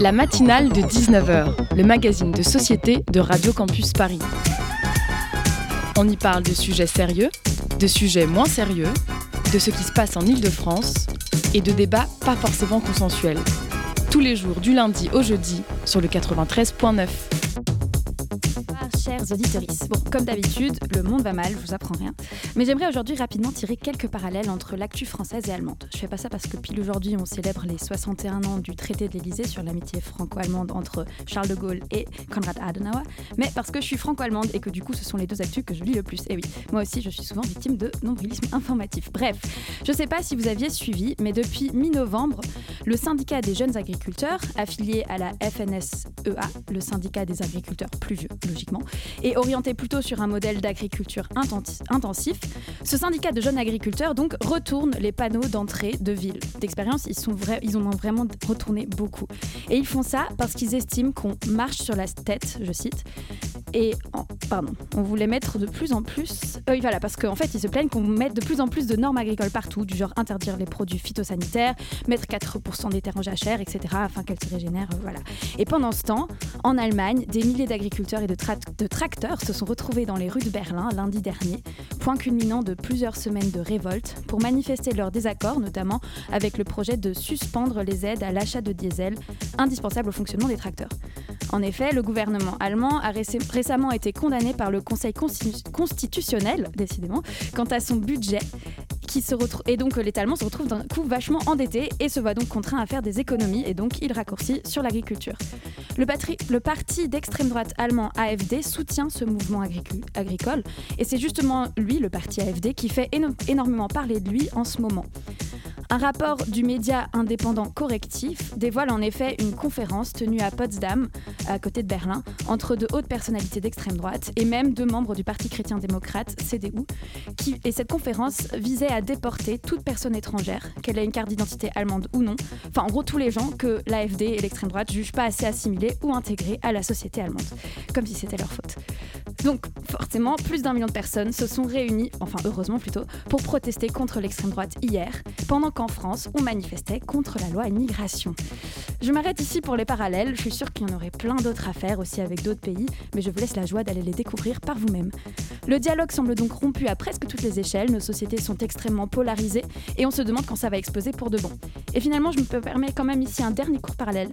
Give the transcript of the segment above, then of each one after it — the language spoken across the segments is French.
La matinale de 19h, le magazine de société de Radio Campus Paris. On y parle de sujets sérieux, de sujets moins sérieux, de ce qui se passe en Ile-de-France et de débats pas forcément consensuels. Tous les jours du lundi au jeudi sur le 93.9 chers auditeurs. Bon, comme d'habitude, le monde va mal, je vous apprends rien. Mais j'aimerais aujourd'hui rapidement tirer quelques parallèles entre l'actu française et allemande. Je fais pas ça parce que pile aujourd'hui, on célèbre les 61 ans du traité de l'Elysée sur l'amitié franco-allemande entre Charles de Gaulle et Konrad Adenauer, mais parce que je suis franco-allemande et que du coup, ce sont les deux actus que je lis le plus. Et oui, moi aussi, je suis souvent victime de nombrilisme informatif. Bref, je sais pas si vous aviez suivi, mais depuis mi-novembre, le syndicat des jeunes agriculteurs, affilié à la FNSEA, le syndicat des agriculteurs plus vieux, logiquement, et orienté plutôt sur un modèle d'agriculture intensif, ce syndicat de jeunes agriculteurs donc retourne les panneaux d'entrée de ville. D'expérience, ils, ils en ont vraiment retourné beaucoup. Et ils font ça parce qu'ils estiment qu'on marche sur la tête, je cite, et pardon, on voulait mettre de plus en plus. Euh, voilà, parce qu'en fait, ils se plaignent qu'on mette de plus en plus de normes agricoles partout, du genre interdire les produits phytosanitaires, mettre 4% des terres en jachère, etc., afin qu'elles se régénèrent. Euh, voilà. Et pendant ce temps, en Allemagne, des milliers d'agriculteurs et de, de tracteurs se sont retrouvés dans les rues de Berlin lundi dernier, point culminant de plusieurs semaines de révolte, pour manifester leur désaccord, notamment avec le projet de suspendre les aides à l'achat de diesel, indispensable au fonctionnement des tracteurs. En effet, le gouvernement allemand a récemment été condamné par le Conseil constitutionnel, décidément, quant à son budget. Et donc l'État allemand se retrouve d'un coup vachement endetté et se voit donc contraint à faire des économies et donc il raccourcit sur l'agriculture. Le, parti d'extrême droite allemand AFD soutient ce mouvement agricole et c'est justement lui, le parti AFD, qui fait énormément parler de lui en ce moment. Un rapport du média indépendant Correctif dévoile en effet une conférence tenue à Potsdam, à côté de Berlin, entre de hautes personnalités d'extrême droite et même deux membres du Parti chrétien-démocrate, CDU. Et cette conférence visait à déporter toute personne étrangère, qu'elle ait une carte d'identité allemande ou non, enfin en gros tous les gens que l'AFD et l'extrême droite jugent pas assez assimilés ou intégrés à la société allemande, comme si c'était leur faute. Donc forcément, plus d'un million de personnes se sont réunies, enfin heureusement plutôt, pour protester contre l'extrême droite hier, pendant qu'en France, on manifestait contre la loi immigration. Je m'arrête ici pour les parallèles, je suis sûre qu'il y en aurait plein d'autres à faire aussi avec d'autres pays, mais je vous laisse la joie d'aller les découvrir par vous-même. Le dialogue semble donc rompu à presque toutes les échelles, nos sociétés sont extrêmement polarisées et on se demande quand ça va exploser pour de bon. Et finalement, je me permets quand même ici un dernier cours parallèle.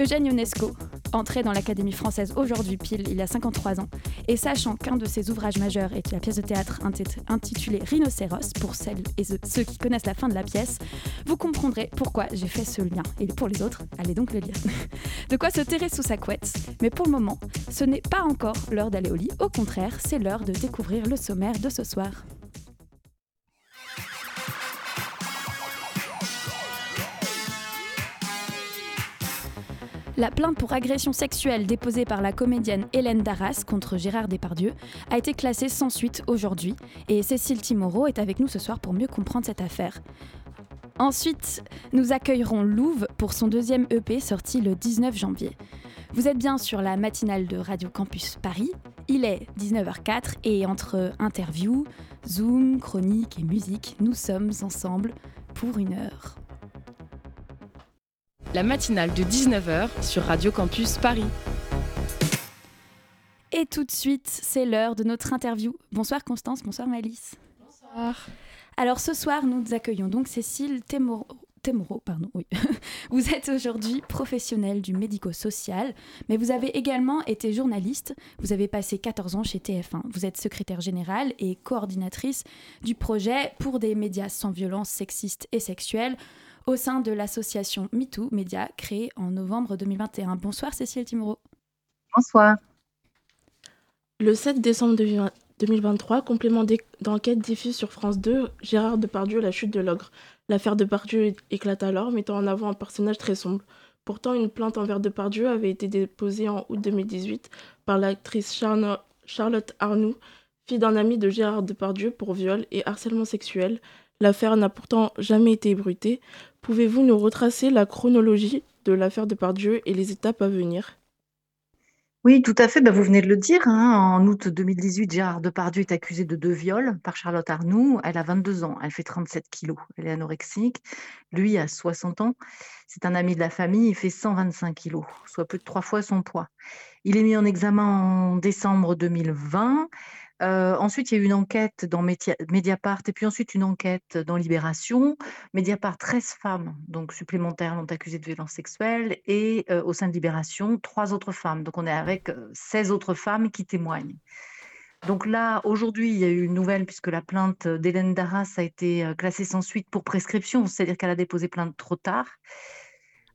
Eugène Ionesco, entré dans l'Académie française aujourd'hui pile, il y a 53 ans, et sachant qu'un de ses ouvrages majeurs est la pièce de théâtre intitulée Rhinocéros, pour celles et ceux qui connaissent la fin de la pièce, vous comprendrez pourquoi j'ai fait ce lien. Et pour les autres, allez donc le lire. de quoi se terrer sous sa couette. Mais pour le moment, ce n'est pas encore l'heure d'aller au lit. Au contraire, c'est l'heure de découvrir le sommaire de ce soir. La plainte pour agression sexuelle déposée par la comédienne Hélène Darras contre Gérard Depardieu a été classée sans suite aujourd'hui et Cécile Timoro est avec nous ce soir pour mieux comprendre cette affaire. Ensuite, nous accueillerons Louve pour son deuxième EP sorti le 19 janvier. Vous êtes bien sur la matinale de Radio Campus Paris. Il est 19h04 et entre interviews, Zoom, chroniques et musique, nous sommes ensemble pour une heure la matinale de 19h sur Radio Campus Paris. Et tout de suite, c'est l'heure de notre interview. Bonsoir Constance, bonsoir Malice. Bonsoir. Alors ce soir, nous accueillons donc Cécile Temoro. vous êtes aujourd'hui professionnelle du médico-social, mais vous avez également été journaliste. Vous avez passé 14 ans chez TF1. Vous êtes secrétaire générale et coordinatrice du projet pour des médias sans violence sexiste et sexuelle au sein de l'association MeToo Média créée en novembre 2021. Bonsoir Cécile Timoro. Bonsoir. Le 7 décembre 2023, complément d'enquête diffuse sur France 2 Gérard Depardieu, la chute de l'ogre. L'affaire Depardieu éclate alors, mettant en avant un personnage très sombre. Pourtant, une plainte envers Depardieu avait été déposée en août 2018 par l'actrice Charlotte Arnoux, fille d'un ami de Gérard Depardieu pour viol et harcèlement sexuel. L'affaire n'a pourtant jamais été ébruitée. Pouvez-vous nous retracer la chronologie de l'affaire de Pardieu et les étapes à venir? Oui, tout à fait. Bah, vous venez de le dire. hein. En août 2018, Gérard Depardieu est accusé de deux viols par Charlotte Arnoux. Elle a 22 ans. Elle fait 37 kilos. Elle est anorexique. Lui a 60 ans. C'est un ami de la famille. Il fait 125 kilos, soit plus de trois fois son poids. Il est mis en examen en décembre 2020. Ensuite, il y a eu une enquête dans Mediapart et puis ensuite une enquête dans Libération. Mediapart, 13 femmes donc supplémentaires l'ont accusé de violence sexuelle et au sein de Libération, trois autres femmes. Donc on est avec euh, 16 autres femmes qui témoignent. Donc là, aujourd'hui, il y a eu une nouvelle puisque la plainte d'Hélène Darras a été classée sans suite pour prescription, c'est-à-dire qu'elle a déposé plainte trop tard.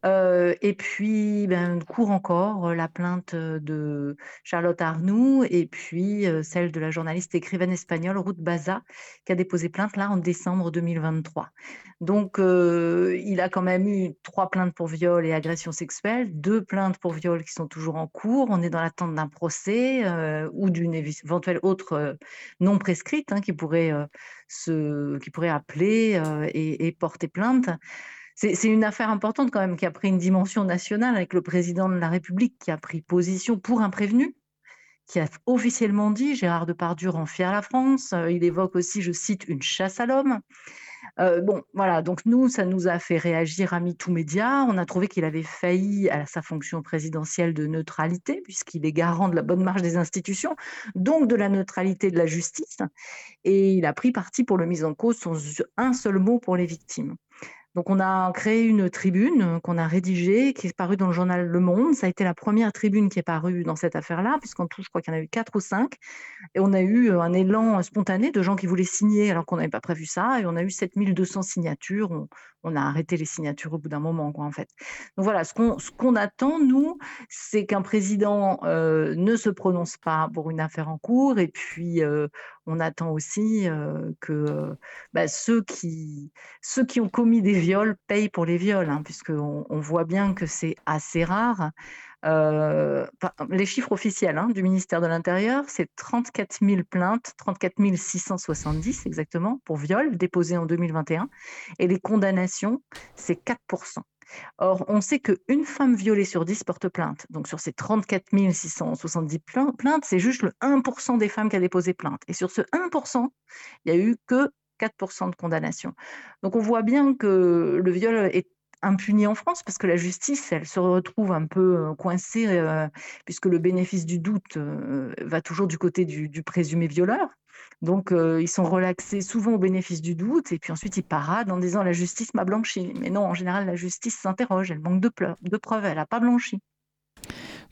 Et puis, ben, court encore la plainte de Charlotte Arnoux et puis celle de la journaliste écrivaine espagnole Ruth Baza qui a déposé plainte là en décembre 2023. Donc, il a quand même eu trois plaintes pour viol et agression sexuelle, deux plaintes pour viol qui sont toujours en cours. On est dans l'attente d'un procès ou d'une éventuelle autre non prescrite hein, qui pourrait se, qui pourrait appeler et porter plainte. C'est une affaire importante quand même qui a pris une dimension nationale avec le président de la République qui a pris position pour un prévenu, qui a officiellement dit Gérard Depardieu rend fier la France. Euh, Il évoque aussi, je cite, une chasse à l'homme. Euh, bon, voilà, donc nous, ça nous a fait réagir à MeToo Média. On a trouvé qu'il avait failli à sa fonction présidentielle de neutralité, puisqu'il est garant de la bonne marche des institutions, donc de la neutralité de la justice. Et il a pris parti pour le mise en cause sans un seul mot pour les victimes. Donc, on a créé une tribune euh, qu'on a rédigée, qui est parue dans le journal Le Monde. Ça a été la première tribune qui est parue dans cette affaire-là, puisqu'en tout, je crois qu'il y en a eu quatre ou cinq. Et on a eu euh, un élan spontané de gens qui voulaient signer alors qu'on n'avait pas prévu ça. Et on a eu 7200 signatures. On a arrêté les signatures au bout d'un moment, quoi, en fait. Donc voilà, ce qu'on qu'on attend, nous, c'est qu'un président euh, ne se prononce pas pour une affaire en cours. Et puis, euh, on attend aussi euh, que bah, ceux, qui, ceux qui ont commis des viols payent pour les viols, hein, puisqu'on on voit bien que c'est assez rare. Euh, les chiffres officiels hein, du ministère de l'Intérieur, c'est 34 000 plaintes, 34 670 exactement, pour viol déposées en 2021. Et les condamnations, c'est 4% Or, on sait qu'une femme violée sur 10 porte plainte. Donc, sur ces 34 670 plain- plaintes, c'est juste le 1% des femmes qui a déposé plainte. Et sur ce 1%, il n'y a eu que 4% de condamnation. Donc, on voit bien que le viol est impuni en France parce que la justice, elle se retrouve un peu euh, coincée euh, puisque le bénéfice du doute euh, va toujours du côté du, présumé violeur. Donc, ils sont relaxés souvent au bénéfice du doute et puis ensuite ils paradent en disant la justice m'a blanchi. Mais non, en général, la justice s'interroge, elle manque de, de preuves, elle n'a pas blanchi.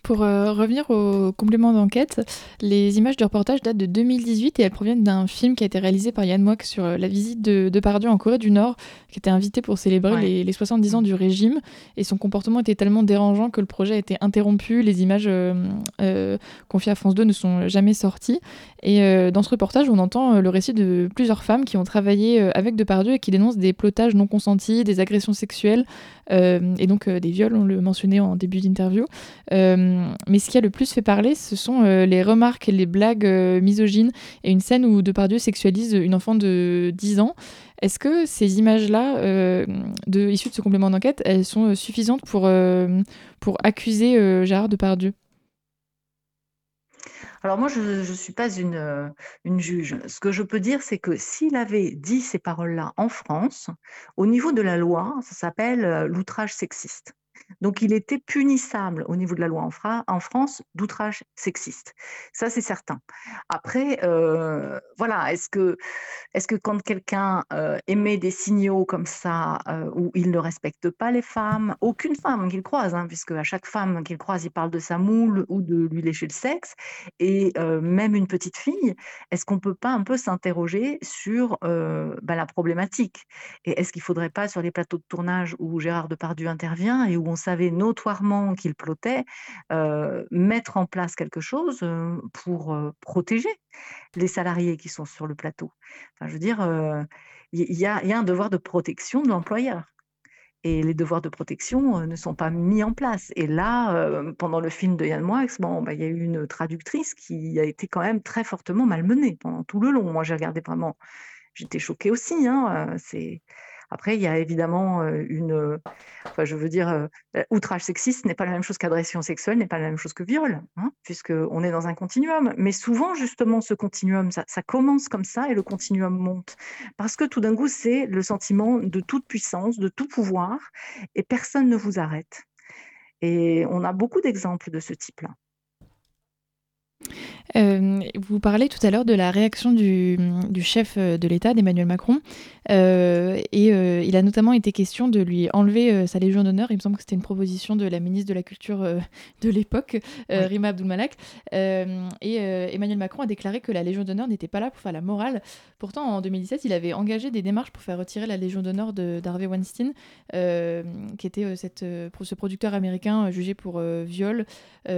Pour euh, revenir au complément d'enquête, les images du reportage datent de 2018 et elles proviennent d'un film qui a été réalisé par Yann Moix sur euh, la visite de Depardieu en Corée du Nord, qui était invité pour célébrer Ouais. les, les 70 ans du régime. Et son comportement était tellement dérangeant que le projet a été interrompu. Les images euh, euh, confiées à France 2 ne sont jamais sorties. Et dans ce reportage, on entend le récit de plusieurs femmes qui ont travaillé avec Depardieu et qui dénoncent des plotages non consentis, des agressions sexuelles et donc des viols, on le mentionnait en début d'interview. Euh, mais ce qui a le plus fait parler, ce sont euh, les remarques et les blagues euh, misogynes et une scène où Depardieu sexualise une enfant de 10 ans. Est-ce que ces images-là, euh, issues de ce complément d'enquête, elles sont suffisantes pour, pour accuser euh, Gérard Depardieu? Alors moi, je ne suis pas une, juge. Ce que je peux dire, c'est que s'il avait dit ces paroles-là en France, au niveau de la loi, ça s'appelle l'outrage sexiste. Donc il était punissable au niveau de la loi en, Fra- en France d'outrage sexiste. Ça, c'est certain. Après, euh, voilà, est-ce que, quand quelqu'un euh, émet des signaux comme ça, euh, où il ne respecte pas les femmes, aucune femme qu'il croise, hein, puisque à chaque femme qu'il croise, il parle de sa moule ou de lui lécher le sexe, et même une petite fille, est-ce qu'on peut pas un peu s'interroger sur bah, la problématique? Et est-ce qu'il faudrait pas, sur les plateaux de tournage où Gérard Depardieu intervient et où on savait notoirement qu'il plottait, euh, mettre en place quelque chose euh, pour euh, protéger les salariés qui sont sur le plateau Enfin, je veux dire, il y, a, un devoir de protection de l'employeur. Et les devoirs de protection ne sont pas mis en place. Et là, pendant le film de Yann Moix, bah, il y a eu une traductrice qui a été quand même très fortement malmenée pendant tout le long. Moi, j'ai regardé vraiment, j'étais choquée aussi. Hein, c'est Après, il y a évidemment une, enfin, je veux dire, outrage sexiste n'est pas la même chose qu'agression sexuelle, n'est pas la même chose que viol, hein, puisqu'on est dans un continuum. Mais souvent, justement, ce continuum, ça, ça commence comme ça et le continuum monte. Parce que tout d'un coup, c'est le sentiment de toute puissance, de tout pouvoir, et personne ne vous arrête. Et on a beaucoup d'exemples de ce type-là. Euh, vous parlez tout à l'heure de la réaction du, chef euh, de l'État, d'Emmanuel Macron, euh, et il a notamment été question de lui enlever sa Légion d'honneur. Il me semble que c'était une proposition de la ministre de la Culture de l'époque, Rima Abdulmalak. et Emmanuel Macron a déclaré que la Légion d'honneur n'était pas là pour faire la morale. Pourtant, en 2017, il avait engagé des démarches pour faire retirer la Légion d'honneur d'Harvey Weinstein, qui était cette, ce producteur américain jugé pour viol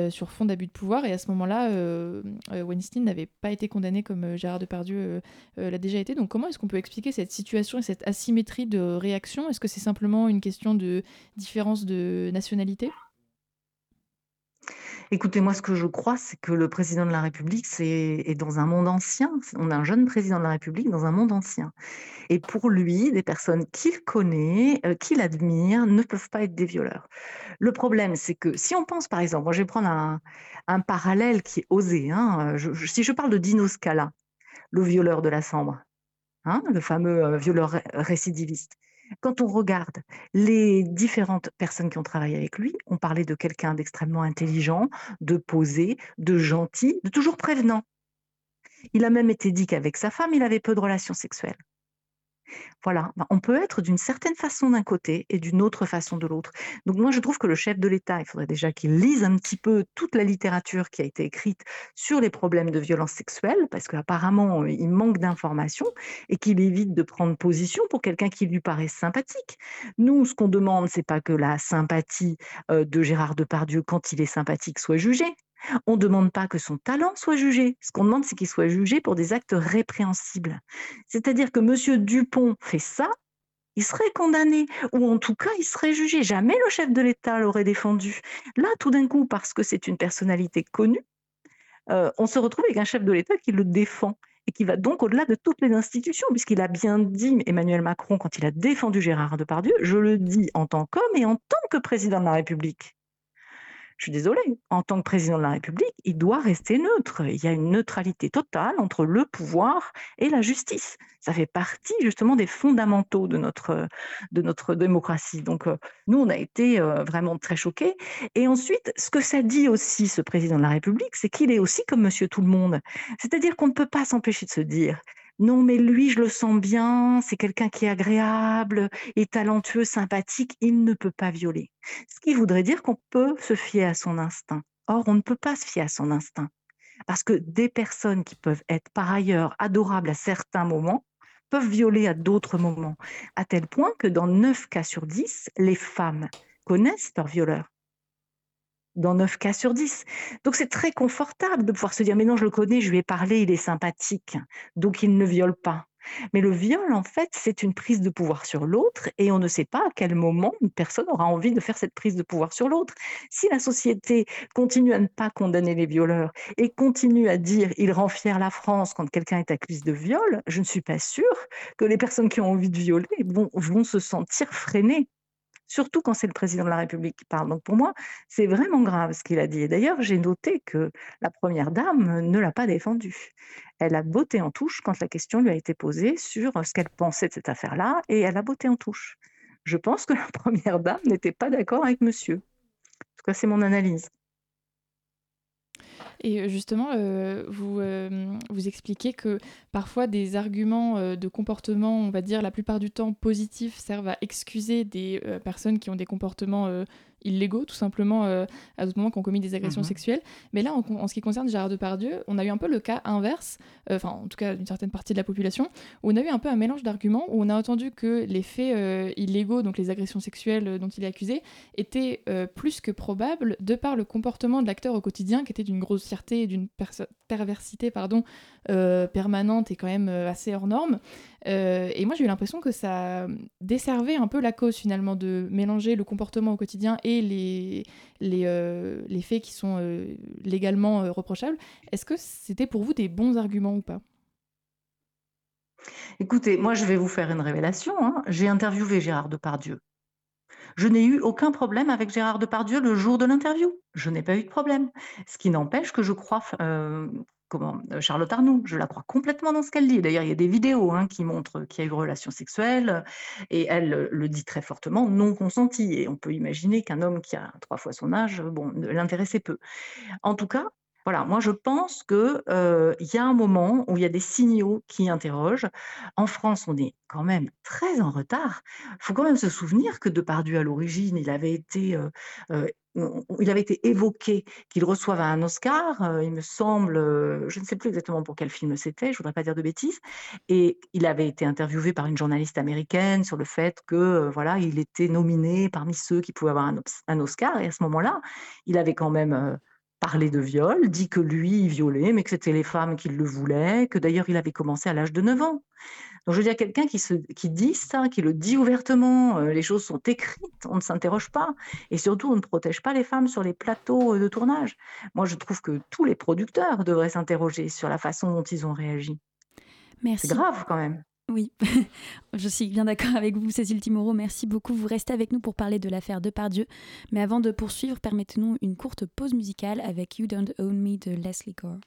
sur fond d'abus de pouvoir. Et à ce moment-là, Weinstein n'avait pas été condamné comme euh, Gérard Depardieu euh, l'a déjà été. Donc comment est-ce qu'on peut expliquer cette situation et cette asymétrie de réaction? Est-ce que c'est simplement une question de différence de nationalité? Écoutez, moi, ce que je crois, c'est que le président de la République est dans un monde ancien. On a un jeune président de la République dans un monde ancien. Et pour lui, des personnes qu'il connaît, qu'il admire, ne peuvent pas être des violeurs. Le problème, c'est que si on pense, par exemple, moi, je vais prendre un, parallèle qui est osé. Hein, si je parle de Dino Scala, le violeur de la Sambre, hein, le fameux euh, violeur récidiviste, quand on regarde les différentes personnes qui ont travaillé avec lui, on parlait de quelqu'un d'extrêmement intelligent, de posé, de gentil, de toujours prévenant. Il a même été dit qu'avec sa femme, il avait peu de relations sexuelles. Voilà, ben, on peut être d'une certaine façon d'un côté et d'une autre façon de l'autre. Donc moi, je trouve que le chef de l'État, il faudrait déjà qu'il lise un petit peu toute la littérature qui a été écrite sur les problèmes de violence sexuelle, parce qu'apparemment, il manque d'informations, et qu'il évite de prendre position pour quelqu'un qui lui paraît sympathique. Nous, ce qu'on demande, c'est pas que la sympathie euh, de Gérard Depardieu, quand il est sympathique, soit jugée. On ne demande pas que son talent soit jugé. Ce qu'on demande, c'est qu'il soit jugé pour des actes répréhensibles. C'est-à-dire que M. Dupont fait ça, il serait condamné, ou en tout cas, il serait jugé. Jamais le chef de l'État l'aurait défendu. Là, tout d'un coup, parce que c'est une personnalité connue, euh, on se retrouve avec un chef de l'État qui le défend et qui va donc au-delà de toutes les institutions, puisqu'il a bien dit, Emmanuel Macron, quand il a défendu Gérard Depardieu, je le dis en tant qu'homme et en tant que président de la République je suis désolée, en tant que président de la République, il doit rester neutre. Il y a une neutralité totale entre le pouvoir et la justice. Ça fait partie justement des fondamentaux de notre, de notre démocratie. Donc, euh, nous, on a été euh, vraiment très choqués. Et ensuite, ce que ça dit aussi, ce président de la République, c'est qu'il est aussi comme monsieur tout le monde. C'est-à-dire qu'on ne peut pas s'empêcher de se dire, non, mais lui, je le sens bien, c'est quelqu'un qui est agréable, et talentueux, sympathique, il ne peut pas violer. Ce qui voudrait dire qu'on peut se fier à son instinct. Or, on ne peut pas se fier à son instinct. Parce que des personnes qui peuvent être par ailleurs adorables à certains moments peuvent violer à d'autres moments, à tel point que dans 9 cas sur 10, les femmes connaissent leur violeur dans 9 cas sur 10. Donc c'est très confortable de pouvoir se dire mais non, je le connais, je lui ai parlé, il est sympathique, donc il ne viole pas. Mais le viol, en fait, c'est une prise de pouvoir sur l'autre et on ne sait pas à quel moment une personne aura envie de faire cette prise de pouvoir sur l'autre. Si la société continue à ne pas condamner les violeurs et continue à dire il rend fier la France quand quelqu'un est accusé de viol, je ne suis pas sûre que les personnes qui ont envie de violer vont, vont se sentir freinées surtout quand c'est le président de la République qui parle. Donc pour moi, c'est vraiment grave ce qu'il a dit. Et d'ailleurs, j'ai noté que la Première Dame ne l'a pas défendu. Elle a botté en touche quand la question lui a été posée sur ce qu'elle pensait de cette affaire-là, et elle a botté en touche. Je pense que la Première Dame n'était pas d'accord avec monsieur. En tout cas, c'est mon analyse. Et justement, euh, vous, euh, vous expliquez que parfois des arguments euh, de comportement, on va dire la plupart du temps positifs, servent à excuser des personnes qui ont des comportements illégaux, tout simplement, euh, à d'autres moments qui ont commis des agressions mhm. sexuelles. Mais là, en, ce qui concerne Gérard Depardieu, on a eu un peu le cas inverse, euh, enfin, en tout cas, d'une certaine partie de la population, où on a eu un peu un mélange d'arguments, où on a entendu que les faits euh, illégaux, donc les agressions sexuelles dont il est accusé, étaient plus que probables de par le comportement de l'acteur au quotidien, qui était d'une grossièreté et d'une perversité pardon, permanente et quand même assez hors norme. Et moi, j'ai eu l'impression que ça desservait un peu la cause, finalement, de mélanger le comportement au quotidien et les, les, euh, faits qui sont euh, légalement euh, reprochables. Est-ce que c'était pour vous des bons arguments ou pas? Écoutez, moi, je vais vous faire une révélation. Hein. J'ai interviewé Gérard Depardieu. Je n'ai eu aucun problème avec Gérard Depardieu le jour de l'interview. Je n'ai pas eu de problème. Ce qui n'empêche que je crois euh, euh, Charlotte Arnoux, je la crois complètement dans ce qu'elle dit. D'ailleurs, il y a des vidéos hein, qui montrent qu'il y a eu relation sexuelle et elle le dit très fortement, non consentie. Et on peut imaginer qu'un homme qui a trois fois son âge, bon, l'intéressait peu. En tout cas, voilà, moi je pense qu'il y a un moment où il y a des signaux qui interrogent. En France, on est quand même très en retard. Il faut quand même se souvenir que Depardieu, à l'origine, il avait été, il avait été évoqué qu'il reçoive un Oscar, il me semble, je ne sais plus exactement pour quel film c'était, je ne voudrais pas dire de bêtises, et il avait été interviewé par une journaliste américaine sur le fait que voilà, il était nominé parmi ceux qui pouvaient avoir un Oscar, et à ce moment-là, il avait quand même parlé de viol, dit que lui, il violait, mais que c'était les femmes qui le voulaient, que d'ailleurs il avait commencé à l'âge de 9 ans. Donc je veux dire, quelqu'un qui, qui dit ça, qui le dit ouvertement, euh, les choses sont écrites, on ne s'interroge pas, et surtout on ne protège pas les femmes sur les plateaux euh, de tournage. Moi je trouve que tous les producteurs devraient s'interroger sur la façon dont ils ont réagi. Merci. C'est grave quand même. Oui, je suis bien d'accord avec vous, Cécile Timoro. Merci beaucoup. Vous restez avec nous pour parler de l'affaire Depardieu. Mais avant de poursuivre, permettez-nous une courte pause musicale avec You Don't Own Me de Leslie Gore.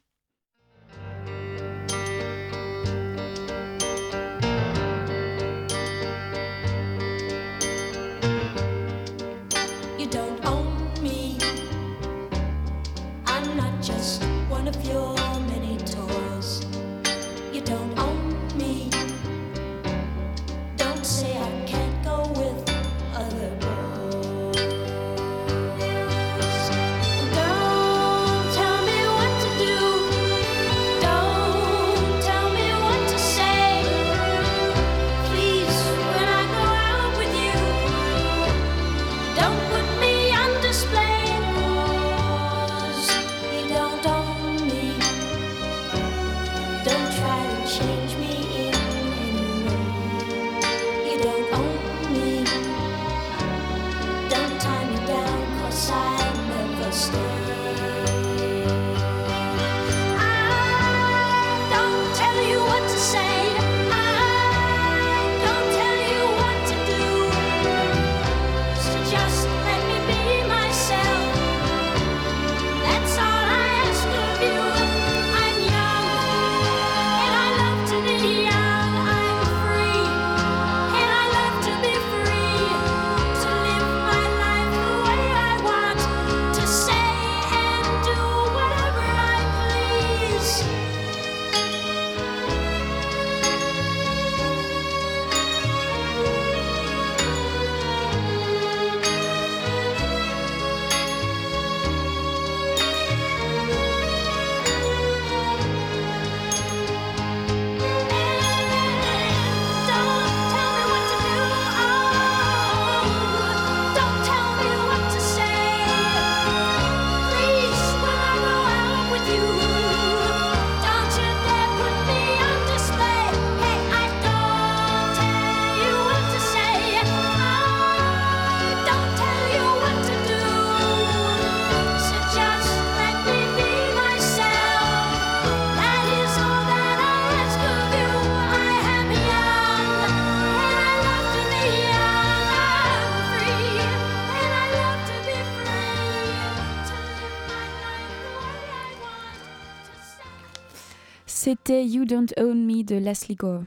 C'était You Don't Own Me de Leslie Gore.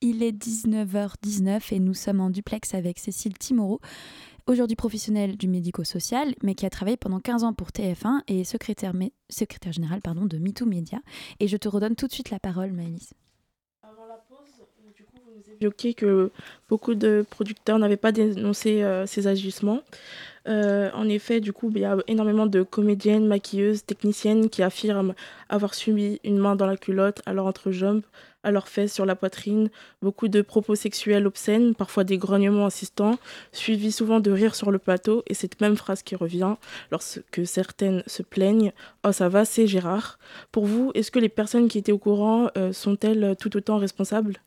Il est 19h19 et nous sommes en duplex avec Cécile Timoro, aujourd'hui professionnelle du médico-social, mais qui a travaillé pendant 15 ans pour TF1 et secrétaire, générale de MeToo Media. Et je te redonne tout de suite la parole, Maëlys. Avant la pause, du coup, vous nous évoquez que beaucoup de producteurs n'avaient pas dénoncé euh, ces agissements. Euh, en effet, du coup, il y a énormément de comédiennes, maquilleuses, techniciennes qui affirment avoir subi une main dans la culotte à leur entrejambe, à leurs fesses, sur la poitrine, beaucoup de propos sexuels obscènes, parfois des grognements insistants, suivis souvent de rires sur le plateau, et cette même phrase qui revient lorsque certaines se plaignent Oh, ça va, c'est Gérard. Pour vous, est-ce que les personnes qui étaient au courant euh, sont-elles tout autant responsables?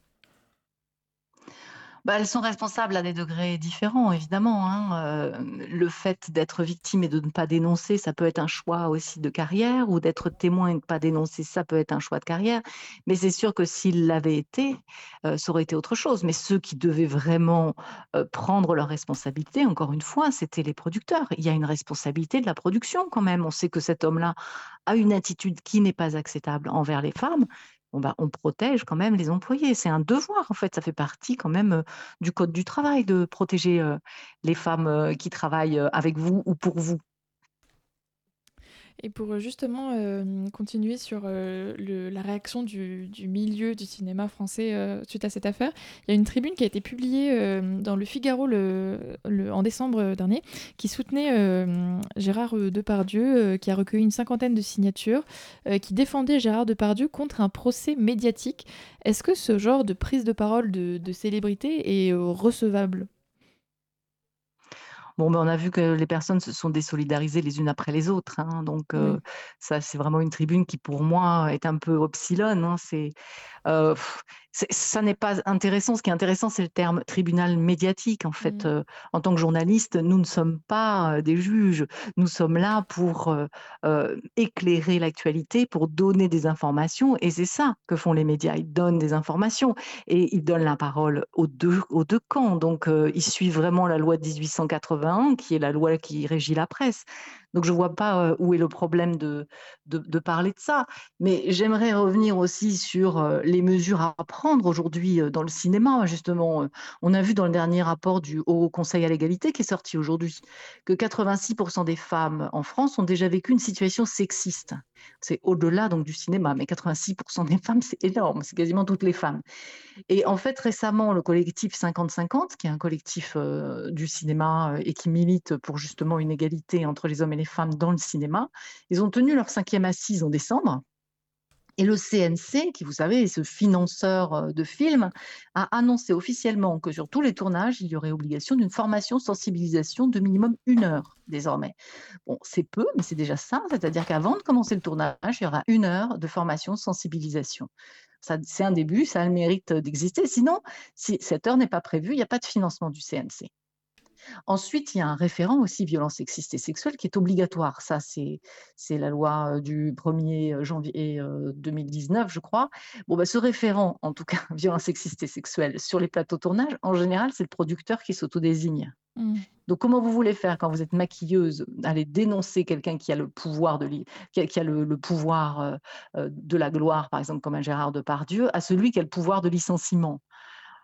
Bah, elles sont responsables à des degrés différents, évidemment. Hein. Euh, le fait d'être victime et de ne pas dénoncer, ça peut être un choix aussi de carrière, ou d'être témoin et de ne pas dénoncer, ça peut être un choix de carrière. Mais c'est sûr que s'il l'avait été, euh, ça aurait été autre chose. Mais ceux qui devaient vraiment euh, prendre leurs responsabilités, encore une fois, c'était les producteurs. Il y a une responsabilité de la production quand même. On sait que cet homme-là a une attitude qui n'est pas acceptable envers les femmes. Bah, on protège quand même les employés. C'est un devoir, en fait. Ça fait partie quand même du code du travail de protéger les femmes qui travaillent avec vous ou pour vous. Et pour justement continuer sur la réaction du, milieu du cinéma français suite à cette affaire, il y a une tribune qui a été publiée dans le Figaro en décembre dernier qui soutenait Gérard Depardieu, qui a recueilli une cinquantaine de signatures, qui défendait Gérard Depardieu contre un procès médiatique. Est-ce que ce genre de prise de parole de célébrité est recevable? Bon, ben, on a vu que les personnes se sont désolidarisées les unes après les autres. Hein, donc, ça, c'est vraiment une tribune qui, pour moi, est un peu obsilone. Hein, c'est, ça n'est pas intéressant. Ce qui est intéressant, c'est le terme tribunal médiatique. En fait, mmh. en tant que journaliste, nous ne sommes pas des juges. Nous sommes là pour éclairer l'actualité, pour donner des informations. Et c'est ça que font les médias. Ils donnent des informations et ils donnent la parole aux deux, aux deux camps. Donc, ils suivent vraiment la loi de 1881, qui est la loi qui régit la presse. Donc je ne vois pas où est le problème de, de, parler de ça. Mais j'aimerais revenir aussi sur les mesures à prendre aujourd'hui dans le cinéma. Justement, on a vu dans le dernier rapport du Haut Conseil à l'égalité qui est sorti aujourd'hui que 86% des femmes en France ont déjà vécu une situation sexiste. C'est au-delà donc du cinéma, mais 86% des femmes, c'est énorme, c'est quasiment toutes les femmes. Et en fait, récemment, le collectif 50-50, qui est un collectif du cinéma et qui milite pour justement une égalité entre les hommes et les femmes dans le cinéma. Ils ont tenu leur cinquième assise en décembre. Et le CNC, qui vous savez est ce financeur euh, de films, a annoncé officiellement que sur tous les tournages, il y aurait obligation d'une formation sensibilisation de minimum une heure désormais. Bon, c'est peu, mais c'est déjà ça, c'est-à-dire qu'avant de commencer le tournage, il y aura une heure de formation sensibilisation. C'est un début, ça a le mérite d'exister. Sinon, si cette heure n'est pas prévue, il n'y a pas de financement du CNC. Ensuite, il y a un référent aussi violence sexiste et sexuelle qui est obligatoire. Ça, c'est la loi du 1er janvier 2019, je crois. Bon, bah, ce référent, en tout cas, violence sexiste et sexuelle sur les plateaux tournage, en général, c'est le producteur qui s'autodésigne. Mmh. Donc, comment vous voulez faire quand vous êtes maquilleuse, aller dénoncer quelqu'un qui a le pouvoir de qui a, le, pouvoir de la gloire, par exemple, comme un Gérard Depardieu, à celui qui a le pouvoir de licenciement?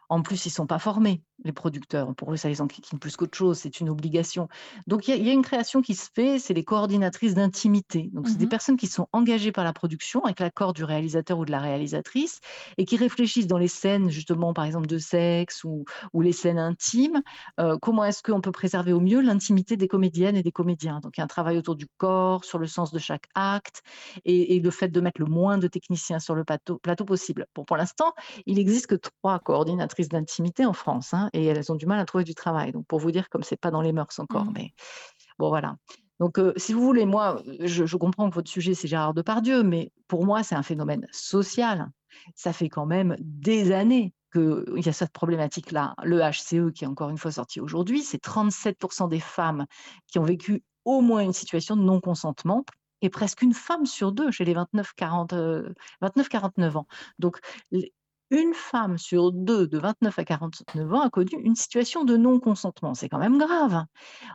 En plus, ils ne sont pas formés, les producteurs. Pour eux, ça les enquiquine plus qu'autre chose, c'est une obligation. Donc, il y, a une création qui se fait, c'est les coordinatrices d'intimité. Donc, c'est des mmh personnes qui sont engagées par la production avec l'accord du réalisateur ou de la réalisatrice et qui réfléchissent dans les scènes, justement, par exemple, de sexe ou, les scènes intimes, euh, comment est-ce qu'on peut préserver au mieux l'intimité des comédiennes et des comédiens? Donc, il y a un travail autour du corps, sur le sens de chaque acte et, le fait de mettre le moins de techniciens sur le plateau, plateau possible. Bon, pour l'instant, il n'existe que trois coordinatrices d'intimité en France, hein, et elles ont du mal à trouver du travail. Donc pour vous dire, comme c'est pas dans les mœurs encore, mmh. mais bon voilà. Donc, si vous voulez, moi, je, comprends que votre sujet, c'est Gérard Depardieu, mais pour moi, c'est un phénomène social. Ça fait quand même des années qu'il y a cette problématique-là. Le HCE, qui est encore une fois sorti aujourd'hui, c'est 37% des femmes qui ont vécu au moins une situation de non-consentement et presque une femme sur deux chez les 29-49 ans. Donc, une femme sur deux de 29 à 49 ans a connu une situation de non-consentement. C'est quand même grave.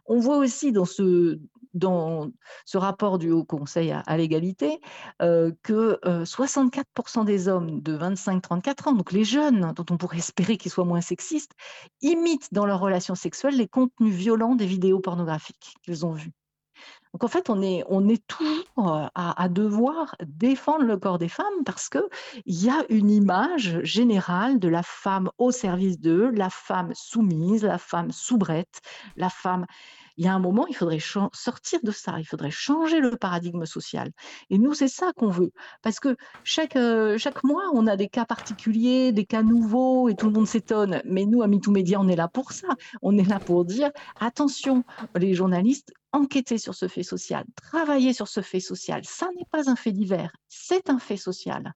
On voit aussi dans ce, rapport du Haut Conseil à, l'égalité euh, que 64% euh, des hommes de 25-34 ans, donc les jeunes, dont on pourrait espérer qu'ils soient moins sexistes, imitent dans leurs relations sexuelles les contenus violents des vidéos pornographiques qu'ils ont vus. Donc en fait, on est, toujours à, devoir défendre le corps des femmes parce qu'il y a une image générale de la femme au service d'eux, la femme soumise, la femme soubrette, la femme il y a un moment, il faudrait sortir de ça, il faudrait changer le paradigme social. Et nous, c'est ça qu'on veut. Parce que chaque, chaque mois, on a des cas particuliers, des cas nouveaux, et tout le monde s'étonne. Mais nous, à MeToo Média, on est là pour ça. On est là pour dire, attention, les journalistes, enquêter sur ce fait social, travailler sur ce fait social. Ça n'est pas un fait divers, c'est un fait social.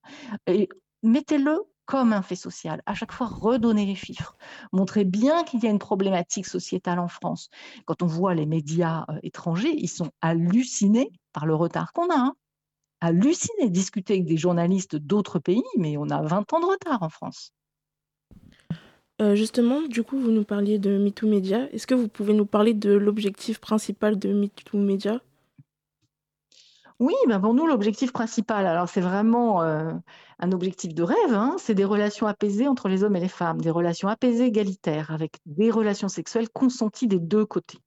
Et mettez-le comme un fait social, à chaque fois redonner les chiffres, montrer bien qu'il y a une problématique sociétale en France. Quand on voit les médias euh, étrangers, ils sont hallucinés par le retard qu'on a. Hein. Hallucinés, discuter avec des journalistes d'autres pays, mais on a 20 ans de retard en France. Euh, justement, du coup, vous nous parliez de MeToo Media. Est-ce que vous pouvez nous parler de l'objectif principal de MeToo Media? Oui, ben pour nous, l'objectif principal, alors c'est vraiment euh, un objectif de rêve, hein, c'est des relations apaisées entre les hommes et les femmes, des relations apaisées égalitaires, avec des relations sexuelles consenties des deux côtés.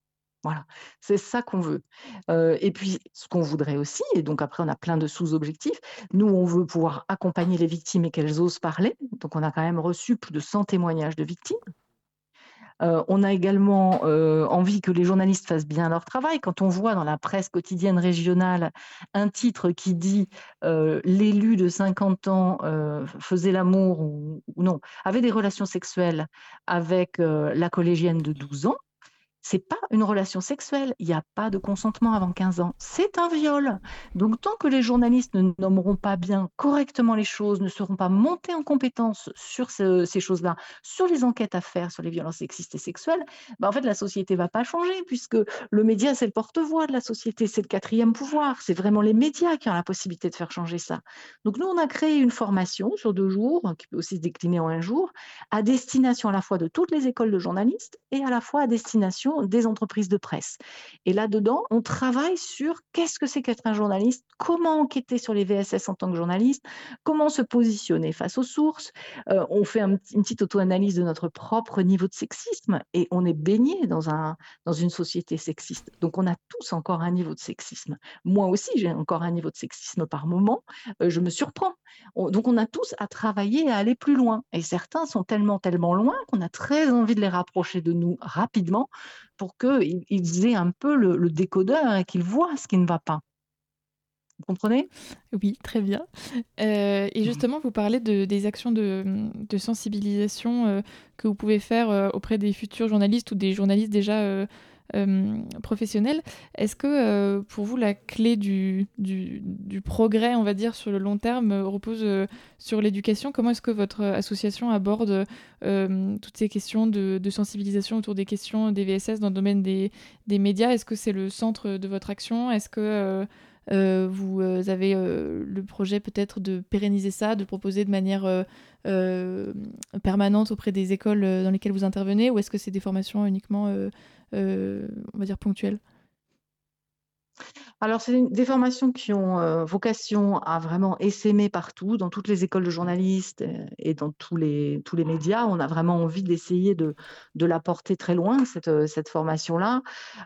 Voilà, c'est ça qu'on veut. Euh, et puis, ce qu'on voudrait aussi, et donc après, on a plein de sous-objectifs, nous, on veut pouvoir accompagner les victimes et qu'elles osent parler. Donc, on a quand même reçu plus de 100 témoignages de victimes. Euh, on a également euh, envie que les journalistes fassent bien leur travail. Quand on voit dans la presse quotidienne régionale un titre qui dit euh, l'élu de 50 ans faisait l'amour ou, non, avait des relations sexuelles avec la collégienne de 12 ans, c'est pas une relation sexuelle. Il n'y a pas de consentement avant 15 ans. C'est un viol. Donc, tant que les journalistes ne nommeront pas bien correctement les choses, ne seront pas montés en compétence sur ces choses-là, sur les enquêtes à faire sur les violences sexistes et sexuelles, bah, en fait, la société va pas changer puisque le média, c'est le porte-voix de la société, c'est le quatrième pouvoir. C'est vraiment les médias qui ont la possibilité de faire changer ça. Donc, nous, on a créé une formation sur deux jours, qui peut aussi se décliner en un jour, à destination à la fois de toutes les écoles de journalistes et à la fois à destination des entreprises de presse. Et là-dedans, on travaille sur qu'est-ce que c'est qu'être un journaliste, comment enquêter sur les VSS en tant que journaliste, comment se positionner face aux sources. Euh, on fait une petite auto-analyse de notre propre niveau de sexisme et on est baigné dans, un, dans une société sexiste. Donc on a tous encore un niveau de sexisme. Moi aussi, j'ai encore un niveau de sexisme par moment. Euh, je me surprends. Donc on a tous à travailler et à aller plus loin. Et certains sont tellement, tellement loin qu'on a très envie de les rapprocher de nous rapidement pour qu'ils aient un peu le, décodeur et qu'ils voient ce qui ne va pas. Vous comprenez? Oui, très bien. Euh, et mmh. justement, vous parlez de, des actions de, sensibilisation euh, que vous pouvez faire euh, auprès des futurs journalistes ou des journalistes déjà euh, professionnel. Est-ce que euh, pour vous, la clé du, du, progrès, on va dire, sur le long terme euh, repose sur l'éducation? Comment est-ce que votre association aborde toutes ces questions de, sensibilisation autour des questions des VSS dans le domaine des, des médias? Est-ce que c'est le centre de votre action? Est-ce que vous avez le projet peut-être de pérenniser ça, de proposer de manière permanente auprès des écoles dans lesquelles vous intervenez? Ou est-ce que c'est des formations uniquement on va dire, ponctuelles alors, c'est des formations qui ont euh, vocation à vraiment essaimer partout, dans toutes les écoles de journalistes euh, et dans tous les, tous les médias. On a vraiment envie d'essayer de, de la porter très loin, cette, euh, cette formation-là.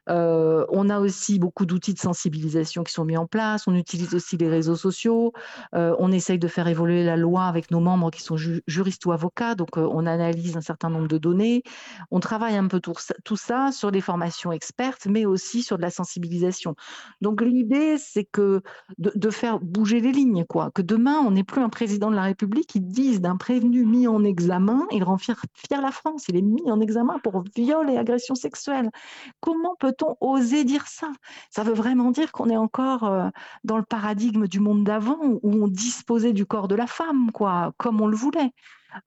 on a aussi beaucoup d'outils de sensibilisation qui sont mis en place. On utilise aussi les réseaux sociaux. on essaye de faire évoluer la loi avec nos membres qui sont juristes ou avocats. Donc, on analyse un certain nombre de données. On travaille un peu tout, tout ça sur des formations expertes, mais aussi sur de la sensibilisation. Donc l'idée, c'est que de, faire bouger les lignes, quoi. Que demain, on n'ait plus un président de la République qui dise d'un prévenu mis en examen, il rend fier, la France, il est mis en examen pour viol et agression sexuelle. Comment peut-on oser dire ça? Ça veut vraiment dire qu'on est encore euh, dans le paradigme du monde d'avant où on disposait du corps de la femme, quoi, comme on le voulait.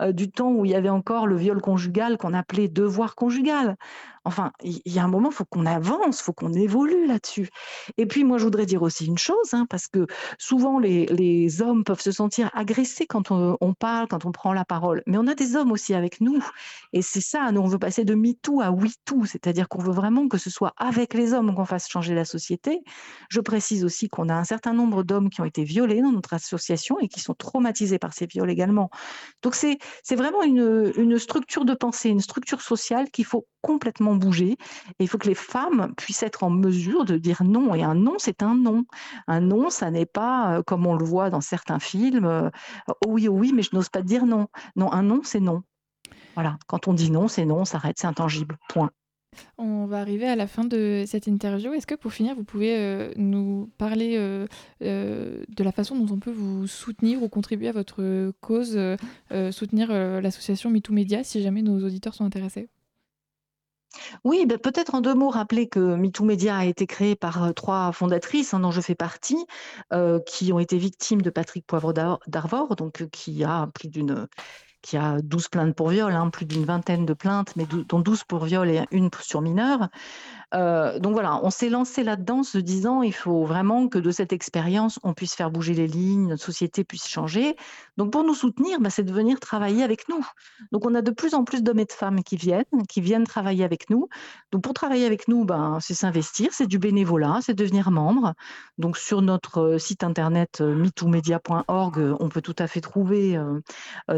Euh, du temps où il y avait encore le viol conjugal qu'on appelait devoir conjugal. Enfin, il y a un moment, il faut qu'on avance, il faut qu'on évolue là-dessus. Et puis, moi, je voudrais dire aussi une chose, hein, parce que souvent, les, hommes peuvent se sentir agressés quand on, parle, quand on prend la parole. Mais on a des hommes aussi avec nous. Et c'est ça, nous, on veut passer de MeToo à WeToo, c'est-à-dire qu'on veut vraiment que ce soit avec les hommes qu'on fasse changer la société. Je précise aussi qu'on a un certain nombre d'hommes qui ont été violés dans notre association et qui sont traumatisés par ces viols également. Donc, c'est vraiment une, une structure de pensée, une structure sociale qu'il faut complètement bouger. Et il faut que les femmes puissent être en mesure de dire non. Et un non, c'est un non. Un non, ça n'est pas euh, comme on le voit dans certains films. Euh, oh oui, oh oui, mais je n'ose pas dire non. Non, un non, c'est non. Voilà. Quand on dit non, c'est non, on s'arrête, c'est intangible. Point. On va arriver à la fin de cette interview. Est-ce que pour finir, vous pouvez euh, nous parler de la façon dont on peut vous soutenir ou contribuer à votre cause, soutenir l'association MeToo Media si jamais nos auditeurs sont intéressés? Oui, bah, peut-être en deux mots rappeler que MeToo Media a été créé par euh, trois fondatrices hein, dont je fais partie, euh, qui ont été victimes de Patrick Poivre d'Arvor, donc euh, qui a plus d'une qui a 12 plaintes pour viol, hein, plus d'une vingtaine de plaintes, mais dont 12 pour viol et une sur mineur. Euh, donc voilà, on s'est lancé là-dedans se disant il faut vraiment que de cette expérience, on puisse faire bouger les lignes, notre société puisse changer. Donc pour nous soutenir, bah, c'est de venir travailler avec nous. Donc on a de plus en plus d'hommes et de femmes qui viennent, qui viennent travailler avec nous. Donc pour travailler avec nous, ben, c'est s'investir, c'est du bénévolat, c'est devenir membre. Donc sur notre site internet euh, metoomedia.org, on peut tout à fait trouver euh,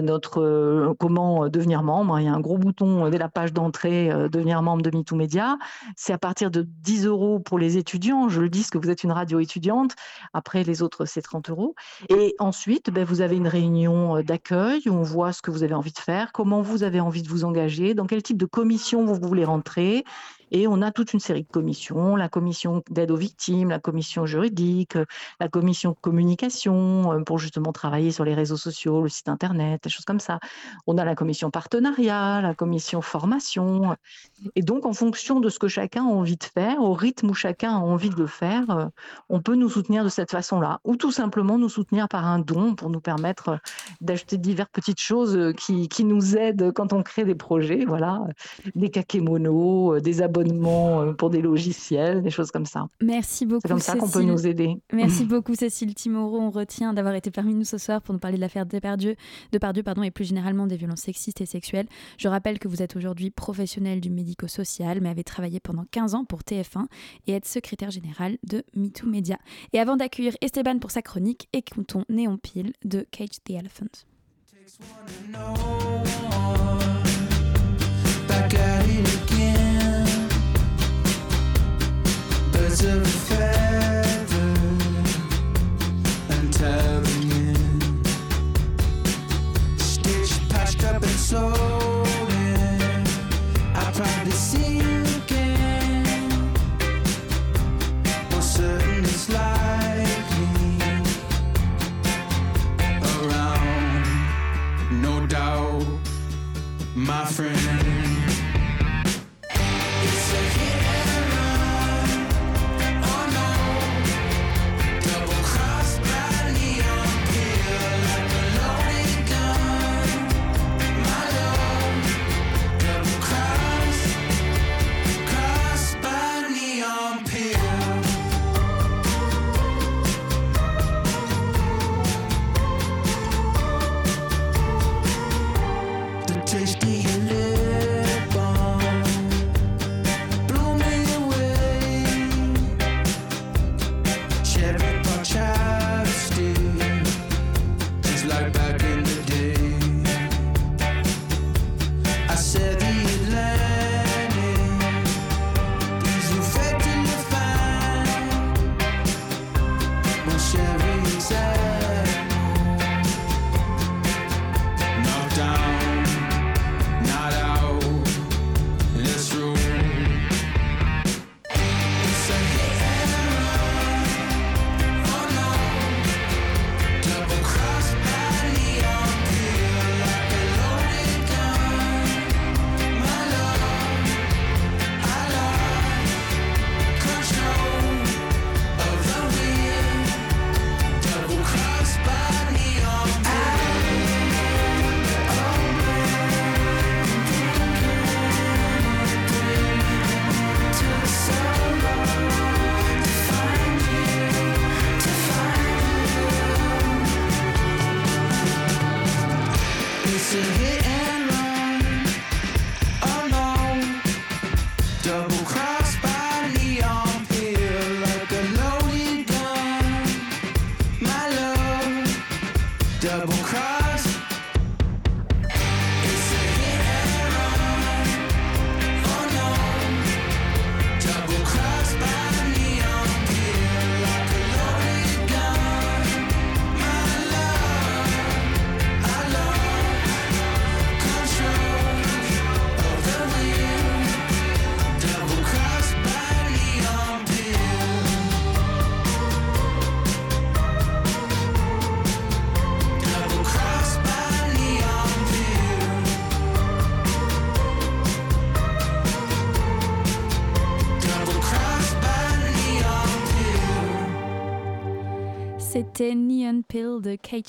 notre comment devenir membre. Il y a un gros bouton dès la page d'entrée devenir membre de MeTooMedia. C'est à partir de 10 euros pour les étudiants. Je le dis que vous êtes une radio étudiante. Après, les autres, c'est 30 euros. Et ensuite, ben, vous avez une réunion euh, d'accueil où on voit ce que vous avez envie de faire, comment vous avez envie de vous engager, dans quel type de commission vous voulez rentrer. Et on a toute une série de commissions, la commission d'aide aux victimes, la commission juridique, la commission communication, euh, pour justement travailler sur les réseaux sociaux, le site internet, des choses comme ça. On a la commission partenariat, la commission formation. Et donc, en fonction de ce que chacun a envie de faire, au rythme où chacun a envie de le faire, euh, on peut nous soutenir de cette façon-là. Ou tout simplement nous soutenir par un don pour nous permettre d'acheter diverses petites choses qui, qui nous aident quand on crée des projets. Voilà, des kakémonos, des abonnements euh, pour des logiciels, des choses comme ça. Merci beaucoup. C'est comme ça qu'on peut nous aider. Merci beaucoup Cécile Timoro. On retient d'avoir été parmi nous ce soir pour nous parler de l'affaire Depardieu, de Pardieu pardon, et plus généralement des violences sexistes et sexuelles. Je rappelle que vous êtes aujourd'hui professionnel du médico-social, mais avez travaillé pendant 15 ans pour TF1 et êtes secrétaire général de MeToo Media. Et avant d'accueillir Esteban pour sa chronique, écoutons Néon Pile de Cage the Elephant. birds of a feather and tie them in. Stitched, patched up, and sewed.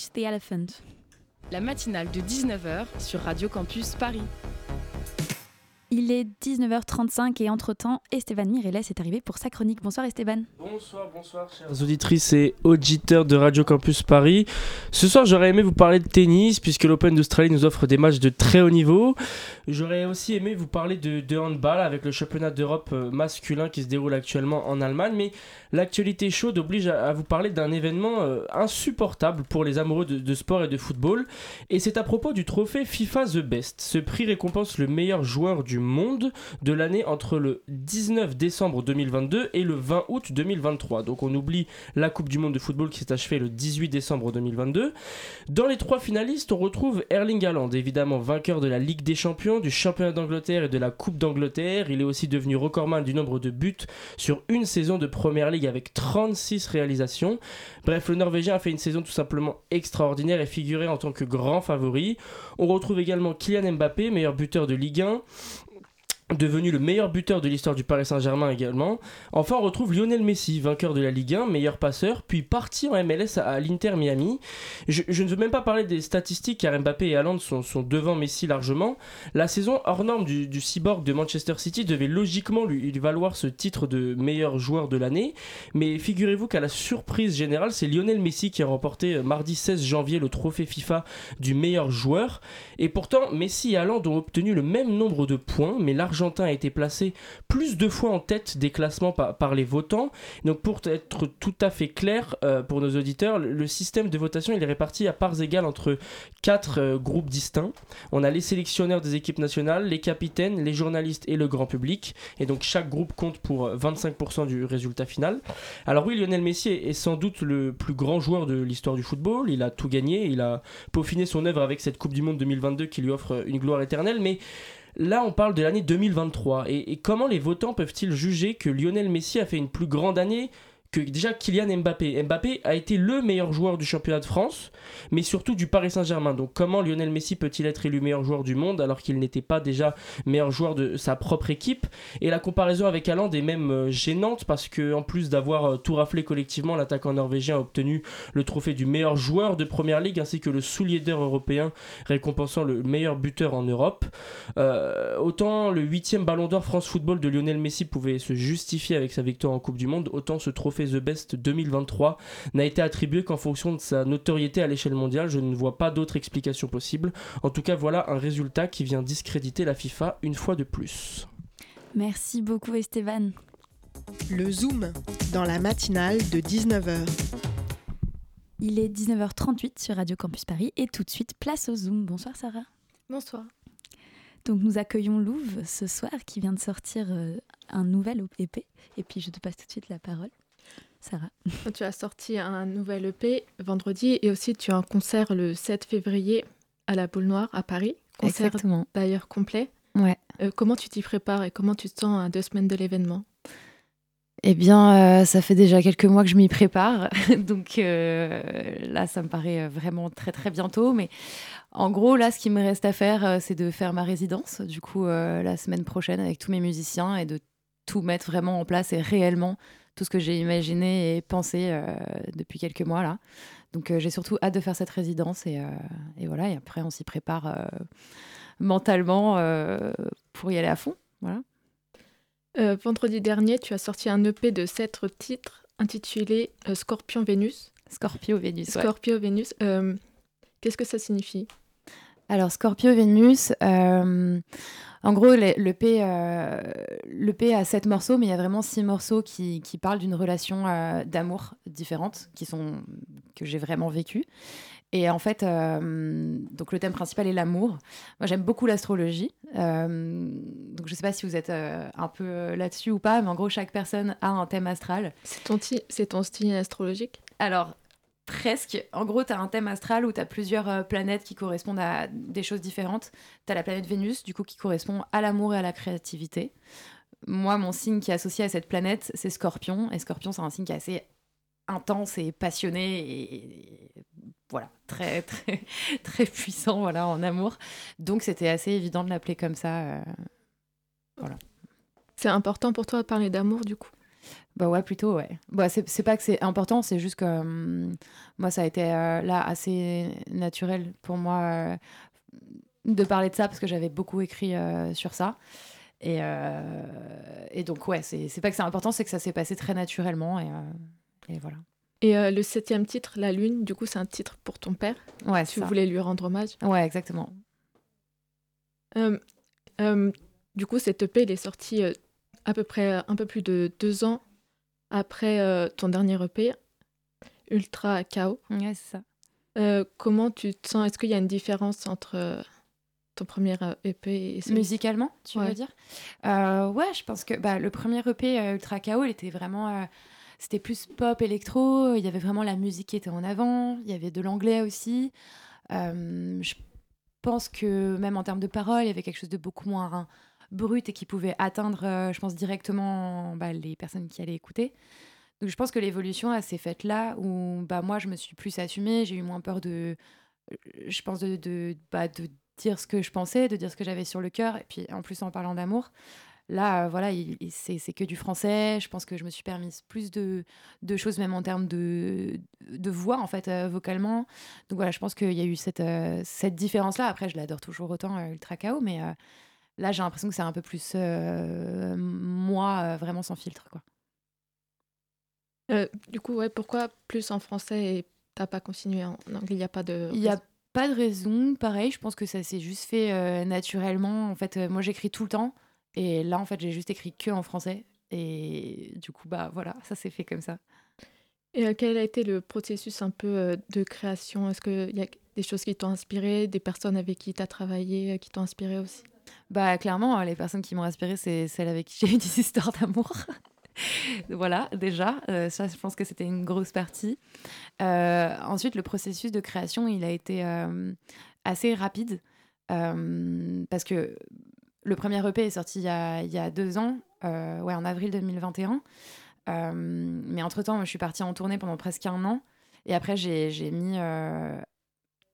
The Elephant. La matinale de 19h sur Radio Campus Paris. Il est 19h35 et entre-temps, Esteban Mireles est arrivé pour sa chronique. Bonsoir Esteban. Bonsoir, bonsoir chers auditrices et auditeurs de Radio Campus Paris. Ce soir j'aurais aimé vous parler de tennis puisque l'Open d'Australie nous offre des matchs de très haut niveau. J'aurais aussi aimé vous parler de, de handball avec le championnat d'Europe euh, masculin qui se déroule actuellement en Allemagne. Mais l'actualité chaude oblige à, vous parler d'un événement euh, insupportable pour les amoureux de, de sport et de football. Et c'est à propos du trophée FIFA The Best. Ce prix récompense le meilleur joueur du monde de l'année entre le 19 décembre 2022 et le 20 août 2023. Donc on oublie la Coupe du Monde de football qui s'est achevée le 18 décembre 2022. Dans les trois finalistes, on retrouve Erling Haaland, évidemment vainqueur de la Ligue des Champions, du Championnat d'Angleterre et de la Coupe d'Angleterre. Il est aussi devenu recordman du nombre de buts sur une saison de Première Ligue avec 36 réalisations. Bref, le Norvégien a fait une saison tout simplement extraordinaire et figuré en tant que grand favori. On retrouve également Kylian Mbappé, meilleur buteur de Ligue 1 devenu le meilleur buteur de l'histoire du Paris Saint-Germain également. Enfin, on retrouve Lionel Messi, vainqueur de la Ligue 1, meilleur passeur, puis parti en MLS à, l'Inter Miami. Je, ne veux même pas parler des statistiques car Mbappé et Haaland sont, devant Messi largement. La saison hors norme du, cyborg de Manchester City devait logiquement lui, valoir ce titre de meilleur joueur de l'année, mais figurez-vous qu'à la surprise générale, c'est Lionel Messi qui a remporté euh, mardi 16 janvier le trophée FIFA du meilleur joueur. Et pourtant, Messi et Haaland ont obtenu le même nombre de points, mais l'argent l'Argentin a été placé plus de fois en tête des classements par, les votants. Donc pour être tout à fait clair euh, pour nos auditeurs, le, système de votation est réparti à parts égales entre quatre euh, groupes distincts. On a les sélectionneurs des équipes nationales, les capitaines, les journalistes et le grand public. Et donc chaque groupe compte pour 25% du résultat final. Alors oui, Lionel Messi est sans doute le plus grand joueur de l'histoire du football. Il a tout gagné, il a peaufiné son œuvre avec cette Coupe du Monde 2022 qui lui offre une gloire éternelle. Mais Là, on parle de l'année 2023. Et, comment les votants peuvent-ils juger que Lionel Messi a fait une plus grande année que déjà Kylian Mbappé. Mbappé a été le meilleur joueur du championnat de France, mais surtout du Paris Saint-Germain. Donc comment Lionel Messi peut-il être élu meilleur joueur du monde alors qu'il n'était pas déjà meilleur joueur de sa propre équipe? Et la comparaison avec Haaland est même euh, gênante parce que en plus d'avoir euh, tout raflé collectivement, l'attaquant norvégien a obtenu le trophée du meilleur joueur de Première Ligue ainsi que le soulier d'or européen récompensant le meilleur buteur en Europe. Euh, autant le huitième Ballon d'Or France Football de Lionel Messi pouvait se justifier avec sa victoire en Coupe du Monde, autant ce trophée The Best 2023 n'a été attribué qu'en fonction de sa notoriété à l'échelle mondiale. Je ne vois pas d'autre explication possible. En tout cas, voilà un résultat qui vient discréditer la FIFA une fois de plus. Merci beaucoup Esteban. Le Zoom, dans la matinale de 19h. Il est 19h38 sur Radio Campus Paris et tout de suite place au Zoom. Bonsoir Sarah. Bonsoir. Donc nous accueillons Louve ce soir qui vient de sortir euh, un nouvel EP et puis je te passe tout de suite la parole. Sarah. Tu as sorti un nouvel EP vendredi et aussi tu as un concert le 7 février à la Boule Noire à Paris. Concert Exactement. d'ailleurs complet. Ouais. Euh, comment tu t'y prépares et comment tu te sens à deux semaines de l'événement? Eh bien, euh, ça fait déjà quelques mois que je m'y prépare. Donc euh, là, ça me paraît vraiment très très bientôt. Mais en gros, là, ce qui me reste à faire, c'est de faire ma résidence, du coup, la semaine prochaine avec tous mes musiciens et de tout mettre vraiment en place et réellement tout ce que j'ai imaginé et pensé euh, depuis quelques mois là. Donc euh, j'ai surtout hâte de faire cette résidence et, euh, et voilà. Et après on s'y prépare mentalement pour y aller à fond. Voilà. vendredi dernier, tu as sorti un EP de sept titres intitulé Scorpion Vénus. Scorpio Vénus. Scorpio Vénus. Qu'est-ce que ça signifie? Alors Scorpio Vénus. En gros, l'EP euh, le a sept morceaux, mais il y a vraiment six morceaux qui, parlent d'une relation euh, d'amour différente, qui sont, que j'ai vraiment vécue. Et en fait, euh, donc le thème principal est l'amour. Moi, j'aime beaucoup l'astrologie. donc, je ne sais pas si vous êtes un peu là-dessus ou pas, mais en gros, chaque personne a un thème astral. C'est ton, ton style astrologique? Alors, presque. En gros, tu as un thème astral où tu as plusieurs euh, planètes qui correspondent à des choses différentes. Tu as la planète Vénus, du coup, qui correspond à l'amour et à la créativité. Moi, mon signe qui est associé à cette planète, c'est Scorpion. Et Scorpion, c'est un signe qui est assez intense et passionné et, voilà, très, très, très puissant voilà, en amour. Donc, c'était assez évident de l'appeler comme ça. Euh, voilà. C'est important pour toi de parler d'amour, du coup? Bah ouais, plutôt, ouais. Bah, c'est pas que c'est important, c'est juste que hum, moi, ça a été là assez naturel pour moi de parler de ça parce que j'avais beaucoup écrit sur ça. Et, et donc, ouais, c'est pas que c'est important, c'est que ça s'est passé très naturellement. Et, et voilà. Et euh, le septième titre, La Lune, du coup, c'est un titre pour ton père? Ouais, Tu voulais lui rendre hommage? Ouais, exactement. Euh, euh, du coup, cette EP, elle est sortie à peu près un peu plus de deux ans après ton dernier EP, Ultra Chaos. Ouais, c'est ça. comment tu te sens? Est-ce qu'il y a une différence entre ton premier EP et Musicalement, tu veux dire? Ouais, je pense que bah, le premier EP, Ultra Chaos, il était vraiment c'était plus pop électro. Il y avait vraiment la musique qui était en avant. Il y avait de l'anglais aussi. Euh, je pense que même en termes de paroles, il y avait quelque chose de beaucoup moins brut et qui pouvait atteindre, euh, je pense, directement bah, les personnes qui allaient écouter. Donc je pense que l'évolution, s'est faite là où bah, moi, je me suis plus assumée. J'ai eu moins peur de, je pense, de, de, bah, de dire ce que je pensais, de dire ce que j'avais sur le cœur. Et puis en plus en parlant d'amour. Là, euh, voilà, c'est que du français. Je pense que je me suis permise plus de, choses, même en termes de, voix, en fait, euh, vocalement. Donc voilà, je pense qu'il y a eu cette, euh, cette différence-là. Après, je l'adore toujours autant, Ultra Chaos, mais là, j'ai l'impression que c'est un peu plus moi, vraiment sans filtre, quoi. du coup, ouais, pourquoi plus en français et t'as pas continué en anglais? Il n'y a pas de. Il a pas de raison. Pareil, je pense que ça s'est juste fait naturellement. En fait, moi, j'écris tout le temps. Et là, en fait, j'ai juste écrit que en français. Et du coup, bah voilà, ça s'est fait comme ça. Et euh, quel a été le processus un peu euh, de création? Est-ce qu'il y a des choses qui t'ont inspiré, des personnes avec qui tu as travaillé euh, qui t'ont inspiré aussi? Bah clairement, les personnes qui m'ont inspiré, c'est celles avec qui j'ai eu des histoires d'amour. voilà, déjà, ça, je pense que c'était une grosse partie. ensuite, le processus de création, il a été assez rapide. parce que le premier EP est sorti il y a, deux ans, euh, ouais, en avril 2021. Euh, mais entre-temps, je suis partie en tournée pendant presque un an. Et après, j'ai mis euh,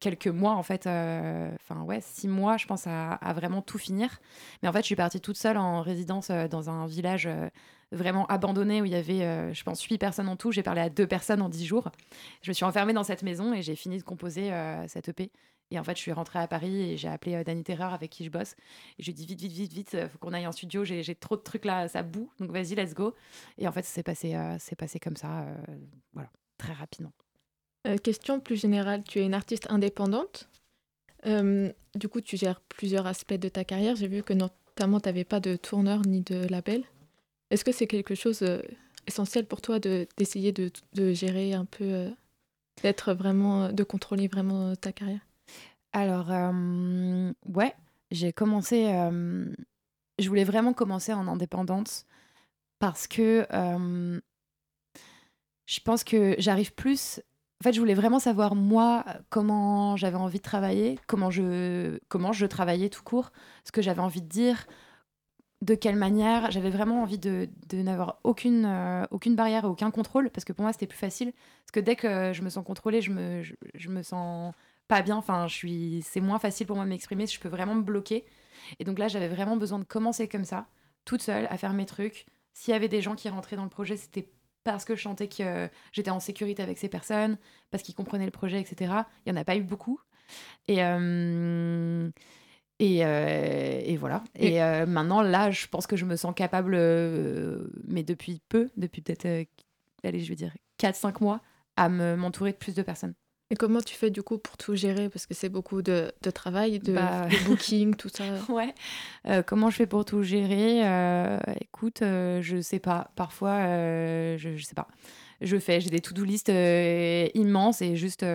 quelques mois, en fait, enfin, ouais, six mois, je pense, à, vraiment tout finir. Mais en fait, je suis partie toute seule en résidence dans un village vraiment abandonné où il y avait, je pense, huit personnes en tout. J'ai parlé à deux personnes en dix jours. Je me suis enfermée dans cette maison et j'ai fini de composer cette EP. Et en fait, je suis rentrée à Paris et j'ai appelé euh, Danny Terreur avec qui je bosse. Et je lui ai dit vite, vite, vite, vite, euh, faut qu'on aille en studio. J'ai trop de trucs là, ça boue. Donc vas-y, let's go. Et en fait, c'est passé, euh, c'est passé comme ça, voilà, très rapidement. Question plus générale, tu es une artiste indépendante. du coup, tu gères plusieurs aspects de ta carrière. J'ai vu que notamment, tu n'avais pas de tourneur ni de label. Est-ce que c'est quelque chose essentiel pour toi d'essayer de, de, gérer un peu, d'être vraiment, de contrôler vraiment ta carrière? Alors, euh, ouais, j'ai commencé. Euh, je voulais vraiment commencer en indépendante parce que euh, je pense que j'arrive plus. En fait, je voulais vraiment savoir moi comment j'avais envie de travailler, comment je comment je travaillais tout court, ce que j'avais envie de dire, de quelle manière. J'avais vraiment envie de, n'avoir aucune aucune barrière, aucun contrôle, parce que pour moi c'était plus facile. Parce que dès que je me sens contrôlée, je me je me sens pas bien. Enfin, je suis, c'est moins facile pour moi de m'exprimer. Je peux vraiment me bloquer. Et donc là, j'avais vraiment besoin de commencer comme ça, toute seule, à faire mes trucs. S'il y avait des gens qui rentraient dans le projet, c'était parce que je chantais que j'étais en sécurité avec ces personnes, parce qu'ils comprenaient le projet, etc. Il n'y en a pas eu beaucoup. Et, euh, et, euh, et, voilà. Et, euh, maintenant, là, je pense que je me sens capable, mais depuis peu, depuis peut-être, allez, je vais dire 4-5 mois, à m'entourer de plus de personnes. Et comment tu fais du coup pour tout gérer? Parce que c'est beaucoup de, de travail, de, bah, booking, tout ça. Ouais. Euh, comment je fais pour tout gérer? Euh, Écoute, euh, je sais pas. Parfois, je, je sais pas. Je fais, j'ai des to-do list immenses et juste,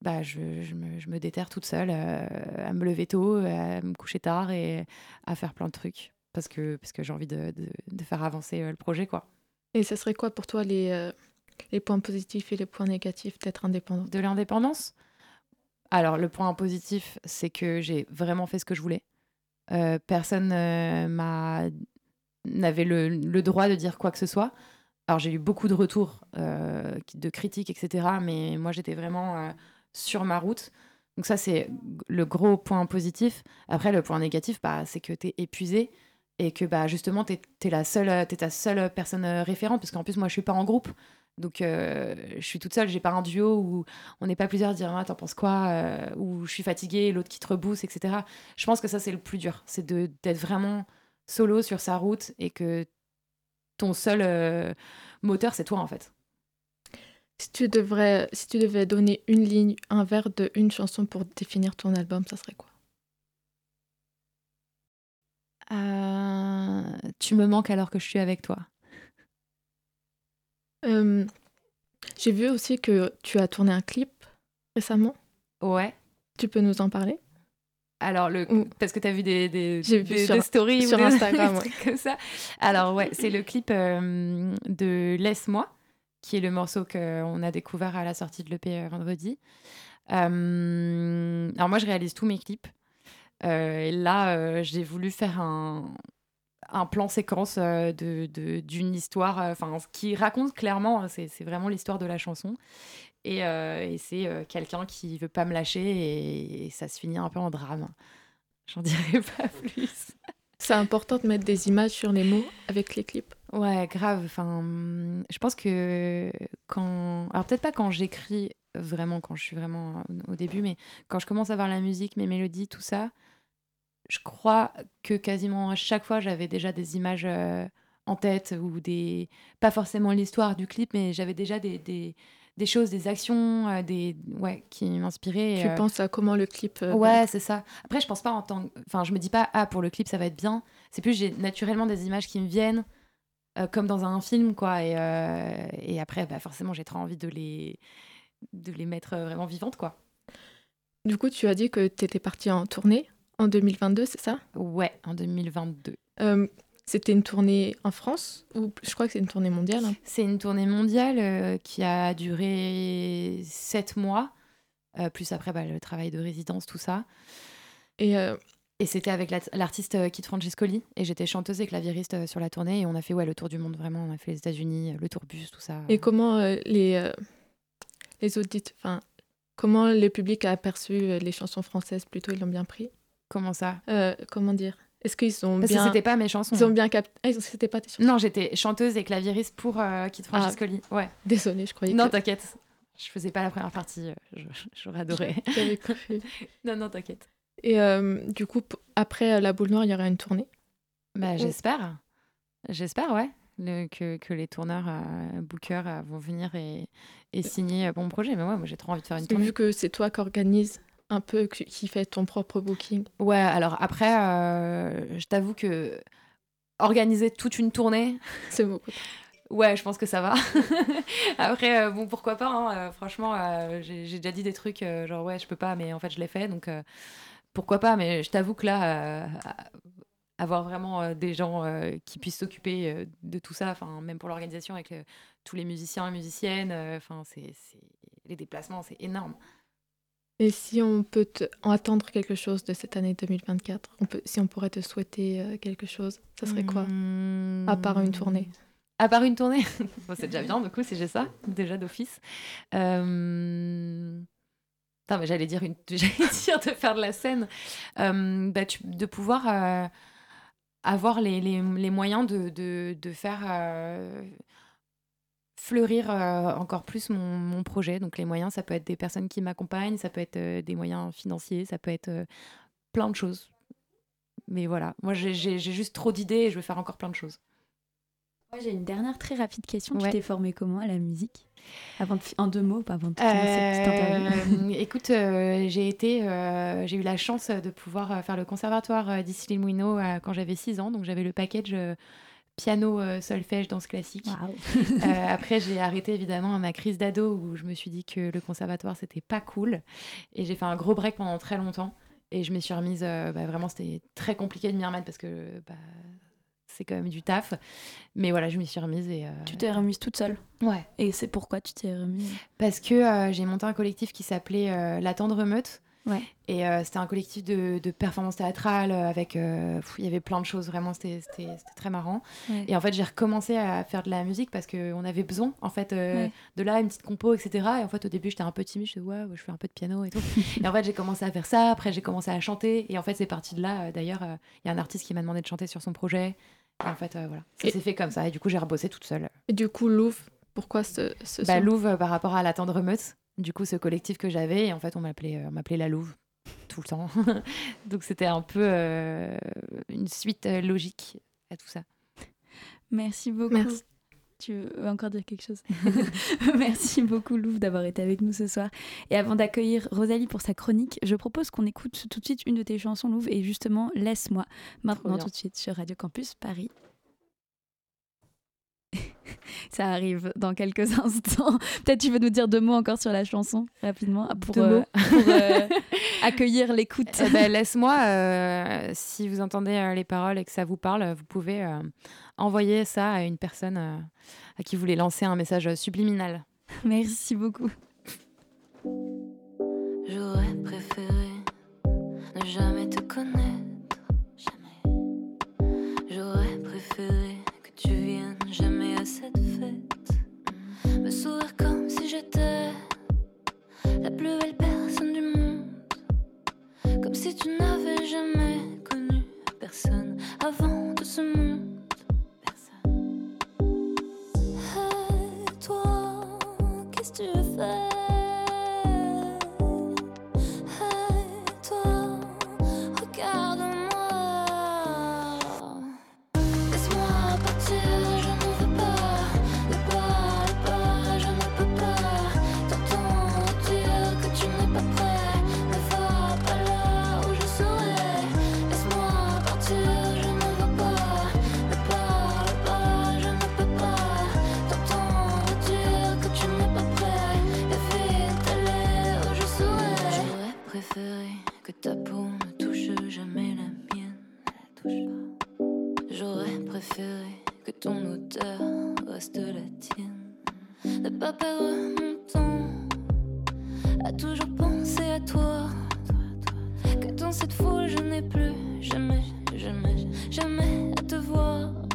bah, je, je, me, je me déterre toute seule à me lever tôt, à me coucher tard et à faire plein de trucs. Parce que, parce que j'ai envie de, de, de, faire avancer le projet, quoi. Et ce serait quoi pour toi les les points positifs et les points négatifs d'être indépendant De l'indépendance? Alors, le point positif, c'est que j'ai vraiment fait ce que je voulais. Euh, personne euh, n'avait le, droit de dire quoi que ce soit. Alors, j'ai eu beaucoup de retours, euh, de critiques, etc. Mais moi, j'étais vraiment sur ma route. Donc ça, c'est le gros point positif. Après, le point négatif, bah, c'est que tu es épuisé et que bah, justement, tu es, la es ta seule personne référente, parce qu'en plus, moi, je suis pas en groupe. Donc, je suis toute seule, j'ai pas un duo où on n'est pas plusieurs à dire ah, T'en penses quoi Ou je suis fatiguée, l'autre qui te rebousse, etc. Je pense que ça, c'est le plus dur. C'est d'être vraiment solo sur sa route et que ton seul moteur, c'est toi, en fait. Si tu, devrais, si tu devais donner une ligne, un vers de une chanson pour définir ton album, ça serait quoi? Euh, Tu me manques alors que je suis avec toi. Euh, j'ai vu aussi que tu as tourné un clip récemment. Ouais. Tu peux nous en parler? Alors, le... parce que tu as vu des, des, des, stories sur Instagram, comme ça. Alors, ouais, c'est le clip euh, de Laisse-moi qui est le morceau qu'on a découvert à la sortie de l'EP euh, vendredi. Euh, alors moi, je réalise tous mes clips. Euh, et là, j'ai voulu faire un, un plan séquence d'une de, histoire, enfin, qui raconte clairement, c'est vraiment l'histoire de la chanson. Et, et c'est quelqu'un qui veut pas me lâcher et, et, ça se finit un peu en drame. J'en dirai pas plus. C'est important de mettre des images sur les mots avec les clips. Ouais, grave. Enfin, je pense que quand. Alors, peut-être pas quand j'écris vraiment, quand je suis vraiment au début, mais quand je commence à voir la musique, mes mélodies, tout ça, je crois que quasiment à chaque fois, j'avais déjà des images euh, en tête ou des. Pas forcément l'histoire du clip, mais j'avais déjà des, des, des, choses, des actions, euh, des ouais, qui m'inspiraient. Tu euh, penses à comment le clip. ouais, c'est ça. Après, je pense pas en tant. Enfin, je me dis pas, ah, pour le clip, ça va être bien. C'est plus, j'ai naturellement des images qui me viennent. Comme dans un film, quoi. Et, et après, bah, forcément, j'ai trop envie de les, de les mettre vraiment vivantes, quoi. Du coup, tu as dit que tu étais partie en tournée en 2022, c'est ça? Ouais, en 2022. C'était une tournée en France ou je crois que c'est une tournée mondiale hein? C'est une tournée mondiale qui a duré sept mois, plus après bah, le travail de résidence, tout ça. Et et c'était avec l'artiste euh, Kit Francescoli. Et j'étais chanteuse et clavieriste euh, sur la tournée. Et on a fait ouais, le tour du monde, vraiment. On a fait les États-Unis, euh, le tourbus, tout ça. Et comment les, les audits, enfin, comment le public a aperçu les chansons françaises plutôt? Ils l'ont bien pris? Comment ça Comment dire? Est-ce qu'ils ont Parce bien. que c'était pas mes chansons. Ils ont bien capté. Ah, c'était pas tes chansons Non, j'étais chanteuse et clavieriste pour Kit ah, Francescoli. ouais. Désolée, je croyais. Non, t'inquiète. Je faisais pas la première partie. J'aurais adoré. Non, non, t'inquiète. Et euh, du coup, après euh, la boule noire, il y aura une tournée? Bah, J'espère. J'espère, ouais. que, que, les tourneurs, euh, bookers euh, vont venir et, et signer mon projet. Mais ouais, moi j'ai trop envie de faire une tournée. Vu que c'est toi qui organise un peu, qui fait ton propre booking? Ouais, alors après, je t'avoue que organiser toute une tournée. C'est beaucoup. Ouais, je pense que ça va. Après, bon, pourquoi pas. Hein, franchement, j'ai déjà dit des trucs genre ouais, je peux pas, mais en fait, je l'ai fait. Donc, pourquoi pas, mais je t'avoue que là, euh, avoir vraiment euh, des gens euh, qui puissent s'occuper de tout ça, enfin même pour l'organisation avec tous les musiciens et musiciennes, enfin c'est les déplacements, c'est énorme. Et si on peut attendre quelque chose de cette année 2024, on peut, si on pourrait te souhaiter quelque chose, ça serait quoi? À part une tournée. À part une tournée. C'est déjà bien, du coup, si j'ai ça, déjà d'office. Euh j'allais dire, une... dire de faire de la scène, euh, bah, de pouvoir euh, avoir les, les, les, moyens de, de, de faire euh, fleurir encore plus mon, mon, projet. Donc les moyens, ça peut être des personnes qui m'accompagnent, ça peut être des moyens financiers, ça peut être plein de choses. Mais voilà, moi j'ai juste trop d'idées et je veux faire encore plein de choses. J'ai une dernière très rapide question. Tu t'es formée comment à la musique? Avant En deux mots, avant de cette petite interview. Euh, écoute, euh, j'ai été, euh, j'ai eu la chance de pouvoir faire le conservatoire d'ici les Mouineaux quand j'avais 6 ans. Donc j'avais le package piano, solfège, danse classique. après, j'ai arrêté évidemment ma crise d'ado où je me suis dit que le conservatoire c'était pas cool. Et j'ai fait un gros break pendant très longtemps. Et je me suis remise, bah, vraiment, c'était très compliqué de m'y remettre parce que bah, c'est quand même du taf. Mais voilà, je m'y suis remise. Et, euh, Tu t'es remise toute seule Ouais. Et c'est pourquoi tu t'es remise? Parce que euh, j'ai monté un collectif qui s'appelait euh, La Tendre Meute. Ouais. Et euh, c'était un collectif de, de performance théâtrale avec. euh, il y avait plein de choses, vraiment, c'était très marrant. Ouais. Et en fait, j'ai recommencé à faire de la musique parce qu'on avait besoin, en fait, euh, Ouais. de là, une petite compo, etc. Et en fait, au début, j'étais un peu timide, je disais, ouais, ouais, je fais un peu de piano et tout. et en fait, j'ai commencé à faire ça, après, j'ai commencé à chanter. Et en fait, c'est parti de là. Euh, D'ailleurs, euh, il y a un artiste qui m'a demandé de chanter sur son projet. Et en fait, euh, voilà, ça Et- s'est fait comme ça. Et du coup, j'ai rebossé toute seule. Et du coup, Louvre, pourquoi ce, ce Bah, euh, par rapport à la tendre meute. Du coup, ce collectif que j'avais, et en fait, on m'appelait, euh, on m'appelait la Louve tout le temps. Donc, c'était un peu euh, une suite euh, logique à tout ça. Merci beaucoup. Merci. Tu veux encore dire quelque chose? Merci beaucoup Louvre d'avoir été avec nous ce soir. Et avant d'accueillir Rosalie pour sa chronique, je propose qu'on écoute tout de suite une de tes chansons Louvre et justement Laisse-moi maintenant tout de suite sur Radio Campus Paris. Ça arrive dans quelques instants. Peut-être tu veux nous dire deux mots encore sur la chanson rapidement pour, euh, pour, euh, accueillir l'écoute. Eh ben, Laisse-moi, euh, si vous entendez euh, les paroles et que ça vous parle, vous pouvez euh, envoyer ça à une personne euh, à qui vous voulez lancer un message subliminal. Merci beaucoup. J'aurais préféré ne jamais te connaître, jamais. J'aurais préféré que tu viennes jamais à cette. Me sourire comme si j'étais la plus belle personne du monde. Comme si tu n'avais jamais connu personne avant de ce monde. Préféré que ta peau ne touche jamais la mienne. J'aurais préféré que ton odeur reste la tienne. Ne pas perdre mon temps à toujours penser à toi. Que dans cette foule je n'ai plus jamais, jamais, jamais à te voir.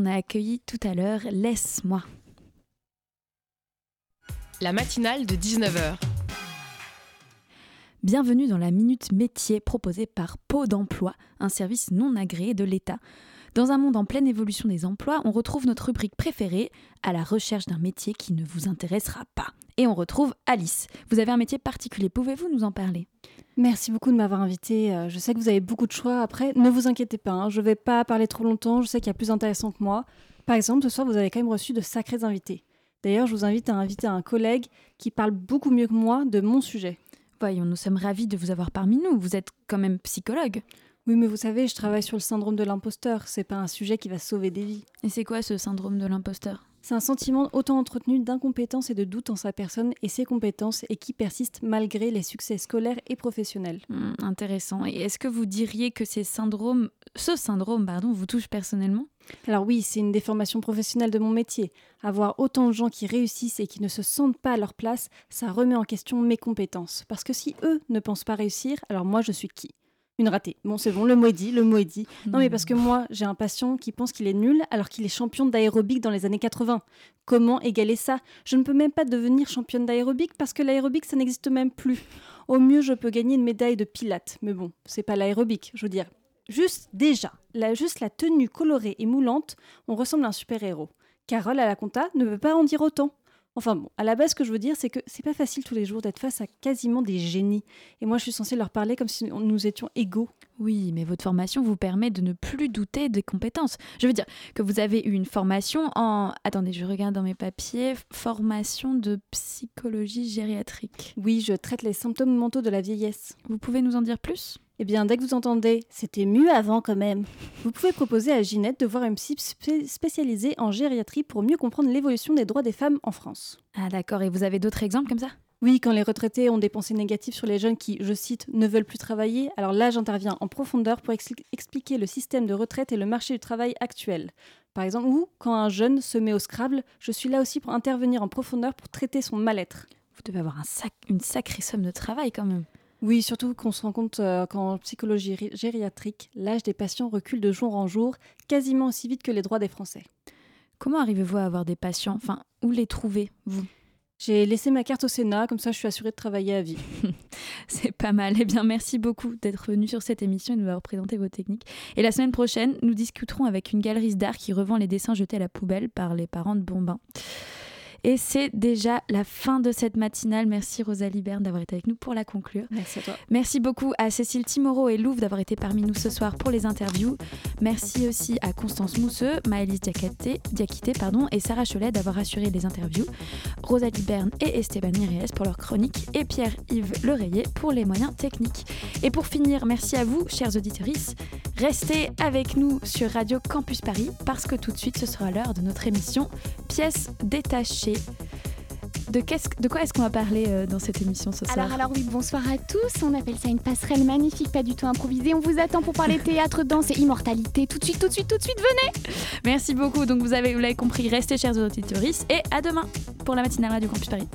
Qu'on a accueilli tout à l'heure. Laisse-moi. La matinale de 19h. Bienvenue dans la Minute Métier proposée par Pau d'Emploi, un service non agréé de l'État. Dans un monde en pleine évolution des emplois, on retrouve notre rubrique préférée, à la recherche d'un métier qui ne vous intéressera pas. Et on retrouve Alice. Vous avez un métier particulier, pouvez-vous nous en parler? Merci beaucoup de m'avoir invité. Euh, Je sais que vous avez beaucoup de choix. Après, ne vous inquiétez pas, hein, je ne vais pas parler trop longtemps. Je sais qu'il y a plus intéressant que moi. Par exemple, ce soir, vous avez quand même reçu de sacrés invités. D'ailleurs, je vous invite à inviter un collègue qui parle beaucoup mieux que moi de mon sujet. Voyons, nous sommes ravis de vous avoir parmi nous. Vous êtes quand même psychologue. Oui, mais vous savez, je travaille sur le syndrome de l'imposteur. C'est pas un sujet qui va sauver des vies. Et c'est quoi ce syndrome de l'imposteur? C'est un sentiment autant entretenu d'incompétence et de doute en sa personne et ses compétences et qui persiste malgré les succès scolaires et professionnels. Hmm, intéressant. Et est-ce que vous diriez que ces syndromes, ce syndrome pardon, vous touche personnellement? Alors oui, c'est une déformation professionnelle de mon métier. Avoir autant de gens qui réussissent et qui ne se sentent pas à leur place, ça remet en question mes compétences. Parce que si eux ne pensent pas réussir, alors moi je suis qui? Une ratée. Bon, c'est bon, le mot est dit, le mot est dit. Non, mais parce que moi, j'ai un patient qui pense qu'il est nul alors qu'il est champion d'aérobic dans les années 80. Comment égaler ça? Je ne peux même pas devenir championne d'aérobic parce que l'aérobic, ça n'existe même plus. Au mieux, je peux gagner une médaille de pilates. Mais bon, c'est pas l'aérobic, je veux dire. Juste déjà, la, juste la tenue colorée et moulante, on ressemble à un super-héros. Carole à la compta ne peut pas en dire autant. Enfin bon, à la base, ce que je veux dire, c'est que c'est pas facile tous les jours d'être face à quasiment des génies. Et moi, je suis censée leur parler comme si nous étions égaux. Oui, mais votre formation vous permet de ne plus douter des compétences. Je veux dire que vous avez eu une formation en... Attendez, je regarde dans mes papiers. Formation de psychologie gériatrique. Oui, je traite les symptômes mentaux de la vieillesse. Vous pouvez nous en dire plus? Eh bien, dès que vous entendez « c'était mieux avant quand même », vous pouvez proposer à Ginette de voir une psy spécialisée en gériatrie pour mieux comprendre l'évolution des droits des femmes en France. Ah d'accord, et vous avez d'autres exemples comme ça? Oui, quand les retraités ont des pensées négatives sur les jeunes qui, je cite, ne veulent plus travailler, alors là j'interviens en profondeur pour expliquer le système de retraite et le marché du travail actuel. Par exemple, ou quand un jeune se met au Scrabble, je suis là aussi pour intervenir en profondeur pour traiter son mal-être. Vous devez avoir un sac, une sacrée somme de travail quand même. Oui, surtout qu'on se rend compte euh, qu'en psychologie gériatrique, l'âge des patients recule de jour en jour, quasiment aussi vite que les droits des Français. Comment arrivez-vous à avoir des patients? Enfin, où les trouvez, vous? J'ai laissé ma carte au Sénat, comme ça je suis assurée de travailler à vie. C'est pas mal. Eh bien, merci beaucoup d'être venu sur cette émission et de nous avoir présenté vos techniques. Et la semaine prochaine, nous discuterons avec une galerie d'art qui revend les dessins jetés à la poubelle par les parents de Bombin. Et c'est déjà la fin de cette matinale. Merci Rosalie Berne d'avoir été avec nous pour la conclure. Merci à toi. Merci beaucoup à Cécile Timoro et Louvre d'avoir été parmi nous ce soir pour les interviews. Merci aussi à Constance Mousseux, Maëlys Diakité, Diakité pardon, et Sarah Cholet d'avoir assuré les interviews. Rosalie Berne et Esteban Mireles pour leur chronique et Pierre-Yves Lereyer pour les moyens techniques. Et pour finir, merci à vous, chers auditeurs. Restez avec nous sur Radio Campus Paris parce que tout de suite ce sera l'heure de notre émission Pièces détachées. De, de, quoi est-ce qu'on va parler euh, dans cette émission ce soir alors, alors oui, bonsoir à tous. On appelle ça une passerelle magnifique, pas du tout improvisée. On vous attend pour parler théâtre, danse et immortalité. Tout de suite, tout de suite, tout de suite, venez Merci beaucoup. Donc vous avez, vous l'avez compris, restez chers auditeurs et à demain pour la matinale Radio Campus Paris.